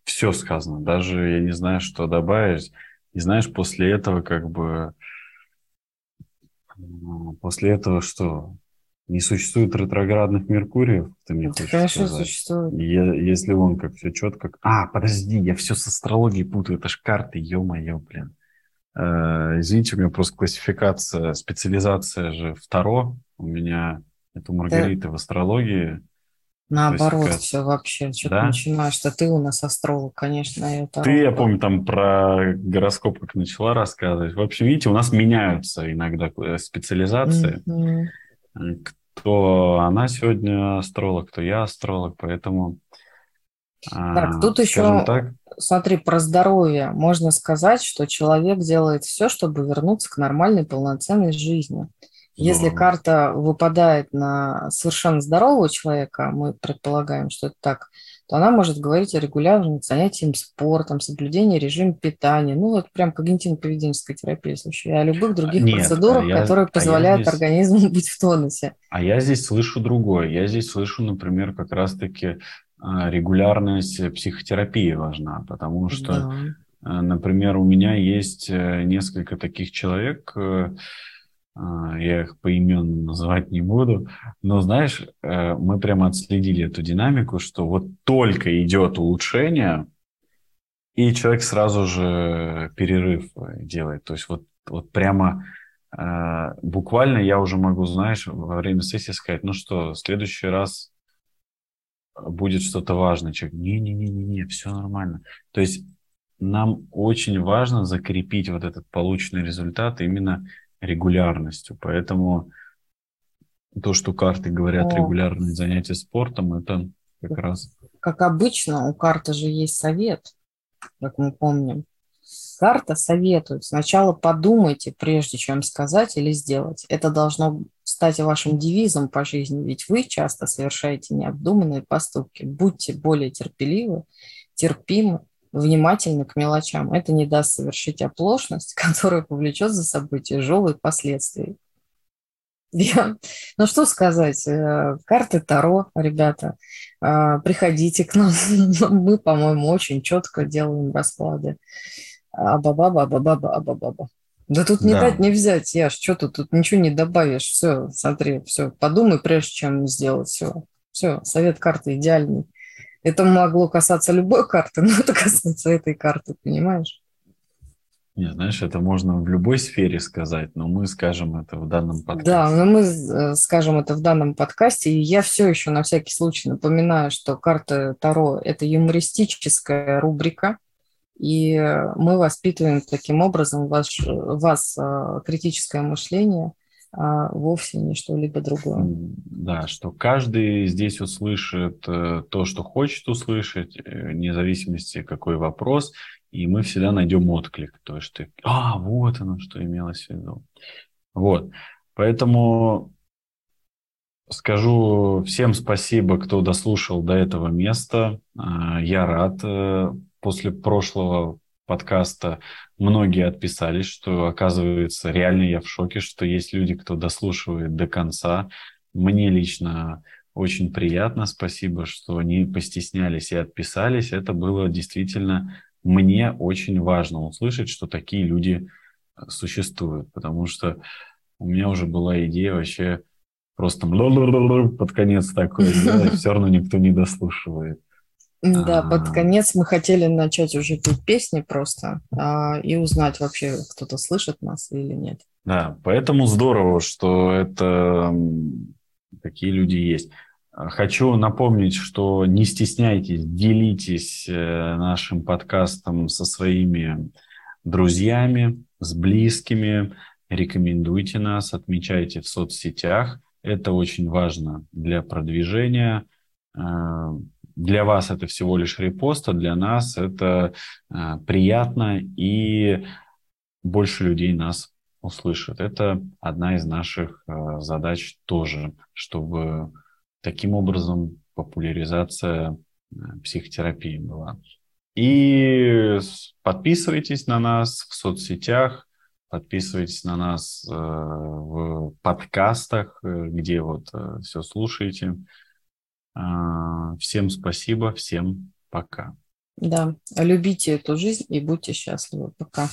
все сказано. Даже я не знаю, что добавить. И знаешь, после этого как бы... После этого что? Не существует ретроградных Меркуриев, ты мне Это, хочешь конечно, сказать? существует. Я, если он как все четко... А, подожди, я все с астрологией путаю, это ж карты, ё-моё, блин. Э, извините, у меня просто классификация, специализация же второ. У меня это у Маргариты да. в астрологии. Наоборот, все вообще. Что да? начинаешь, что ты у нас астролог, конечно. Это ты, я помню, там про гороскоп как начала рассказывать. В общем, видите, у нас меняются иногда э, специализации. Mm-hmm кто она сегодня астролог, кто я астролог, поэтому... Так, а, тут еще, так, смотри, про здоровье. Можно сказать, что человек делает все, чтобы вернуться к нормальной полноценной жизни. Если карта выпадает на совершенно здорового человека, мы предполагаем, что это так, то она может говорить о регулярном занятии спортом, соблюдении режима питания, ну вот прям когнитивно-поведенческая терапия, слушай, о любых других Нет, процедурах, я, которые позволяют а здесь, организму быть в тонусе. А я здесь слышу другое. Я здесь слышу, например, как раз-таки а, регулярность психотерапии важна, потому что, да. А, например, у меня есть э, несколько таких человек, э, а, я их поименно называть не буду, но знаешь, э, мы прямо отследили эту динамику, что вот только идет улучшение, и человек сразу же перерыв делает. То есть вот, вот прямо э, буквально я уже могу, знаешь, во время сессии сказать, ну что, в следующий раз будет что-то важное. Человек, не-не-не-не, все нормально. То есть нам очень важно закрепить вот этот полученный результат именно регулярностью. Поэтому то, что карты говорят О. регулярные занятия спортом, это как раз... Как обычно, у карты же есть совет, как мы помним. Карта советует. Сначала подумайте, прежде чем сказать или сделать. Это должно стать вашим девизом по жизни, ведь вы часто совершаете необдуманные поступки. Будьте более терпеливы, терпимы внимательны к мелочам. Это не даст совершить оплошность, которая повлечет за собой тяжелые последствия. Ну что сказать, э, карты Таро, ребята, э, приходите к нам, мы, по-моему, очень четко делаем расклады. Абабаба, абабаба, абабаба. Да тут не да. дать, не взять, Яш, что тут, тут ничего не добавишь, все, смотри, все, подумай, прежде чем сделать, все, все, совет карты идеальный. Это могло касаться любой карты, но это касается этой карты, понимаешь? Не, знаешь, это можно в любой сфере сказать, но мы скажем это в данном подкасте. Да, но мы э, скажем это в данном подкасте, и я все еще на всякий случай напоминаю, что карта Таро – это юмористическая рубрика, и мы воспитываем таким образом ваш, вас э, критическое мышление – а вовсе не что-либо другое. Да, что каждый здесь услышит э, то, что хочет услышать, э, вне зависимости, какой вопрос, и мы всегда найдем отклик. То есть ты, а, вот оно, что имелось в виду. Вот, поэтому скажу всем спасибо, кто дослушал до этого места. А, я рад. Э, после прошлого подкаста многие отписались, что, оказывается, реально я в шоке, что есть люди, кто дослушивает до конца. Мне лично очень приятно. Спасибо, что не постеснялись и отписались. Это было действительно мне очень важно услышать, что такие люди существуют, потому что у меня уже была идея вообще просто под конец такое сделать, все равно никто не дослушивает. Да, под а. конец мы хотели начать уже петь песни просто а, и узнать вообще, кто-то слышит нас или нет. Да, поэтому здорово, что это такие люди есть. Хочу напомнить, что не стесняйтесь, делитесь э, нашим подкастом со своими друзьями, с близкими, рекомендуйте нас, отмечайте в соцсетях. Это очень важно для продвижения. Э, для вас это всего лишь репост, а для нас это э, приятно и больше людей нас услышат. Это одна из наших задач тоже, чтобы Таким образом, популяризация э, психотерапии была. И подписывайтесь на нас в соцсетях, подписывайтесь на нас э, в подкастах, э, где вот все слушаете. А, всем спасибо, всем пока. Да, любите эту жизнь и будьте счастливы. Пока.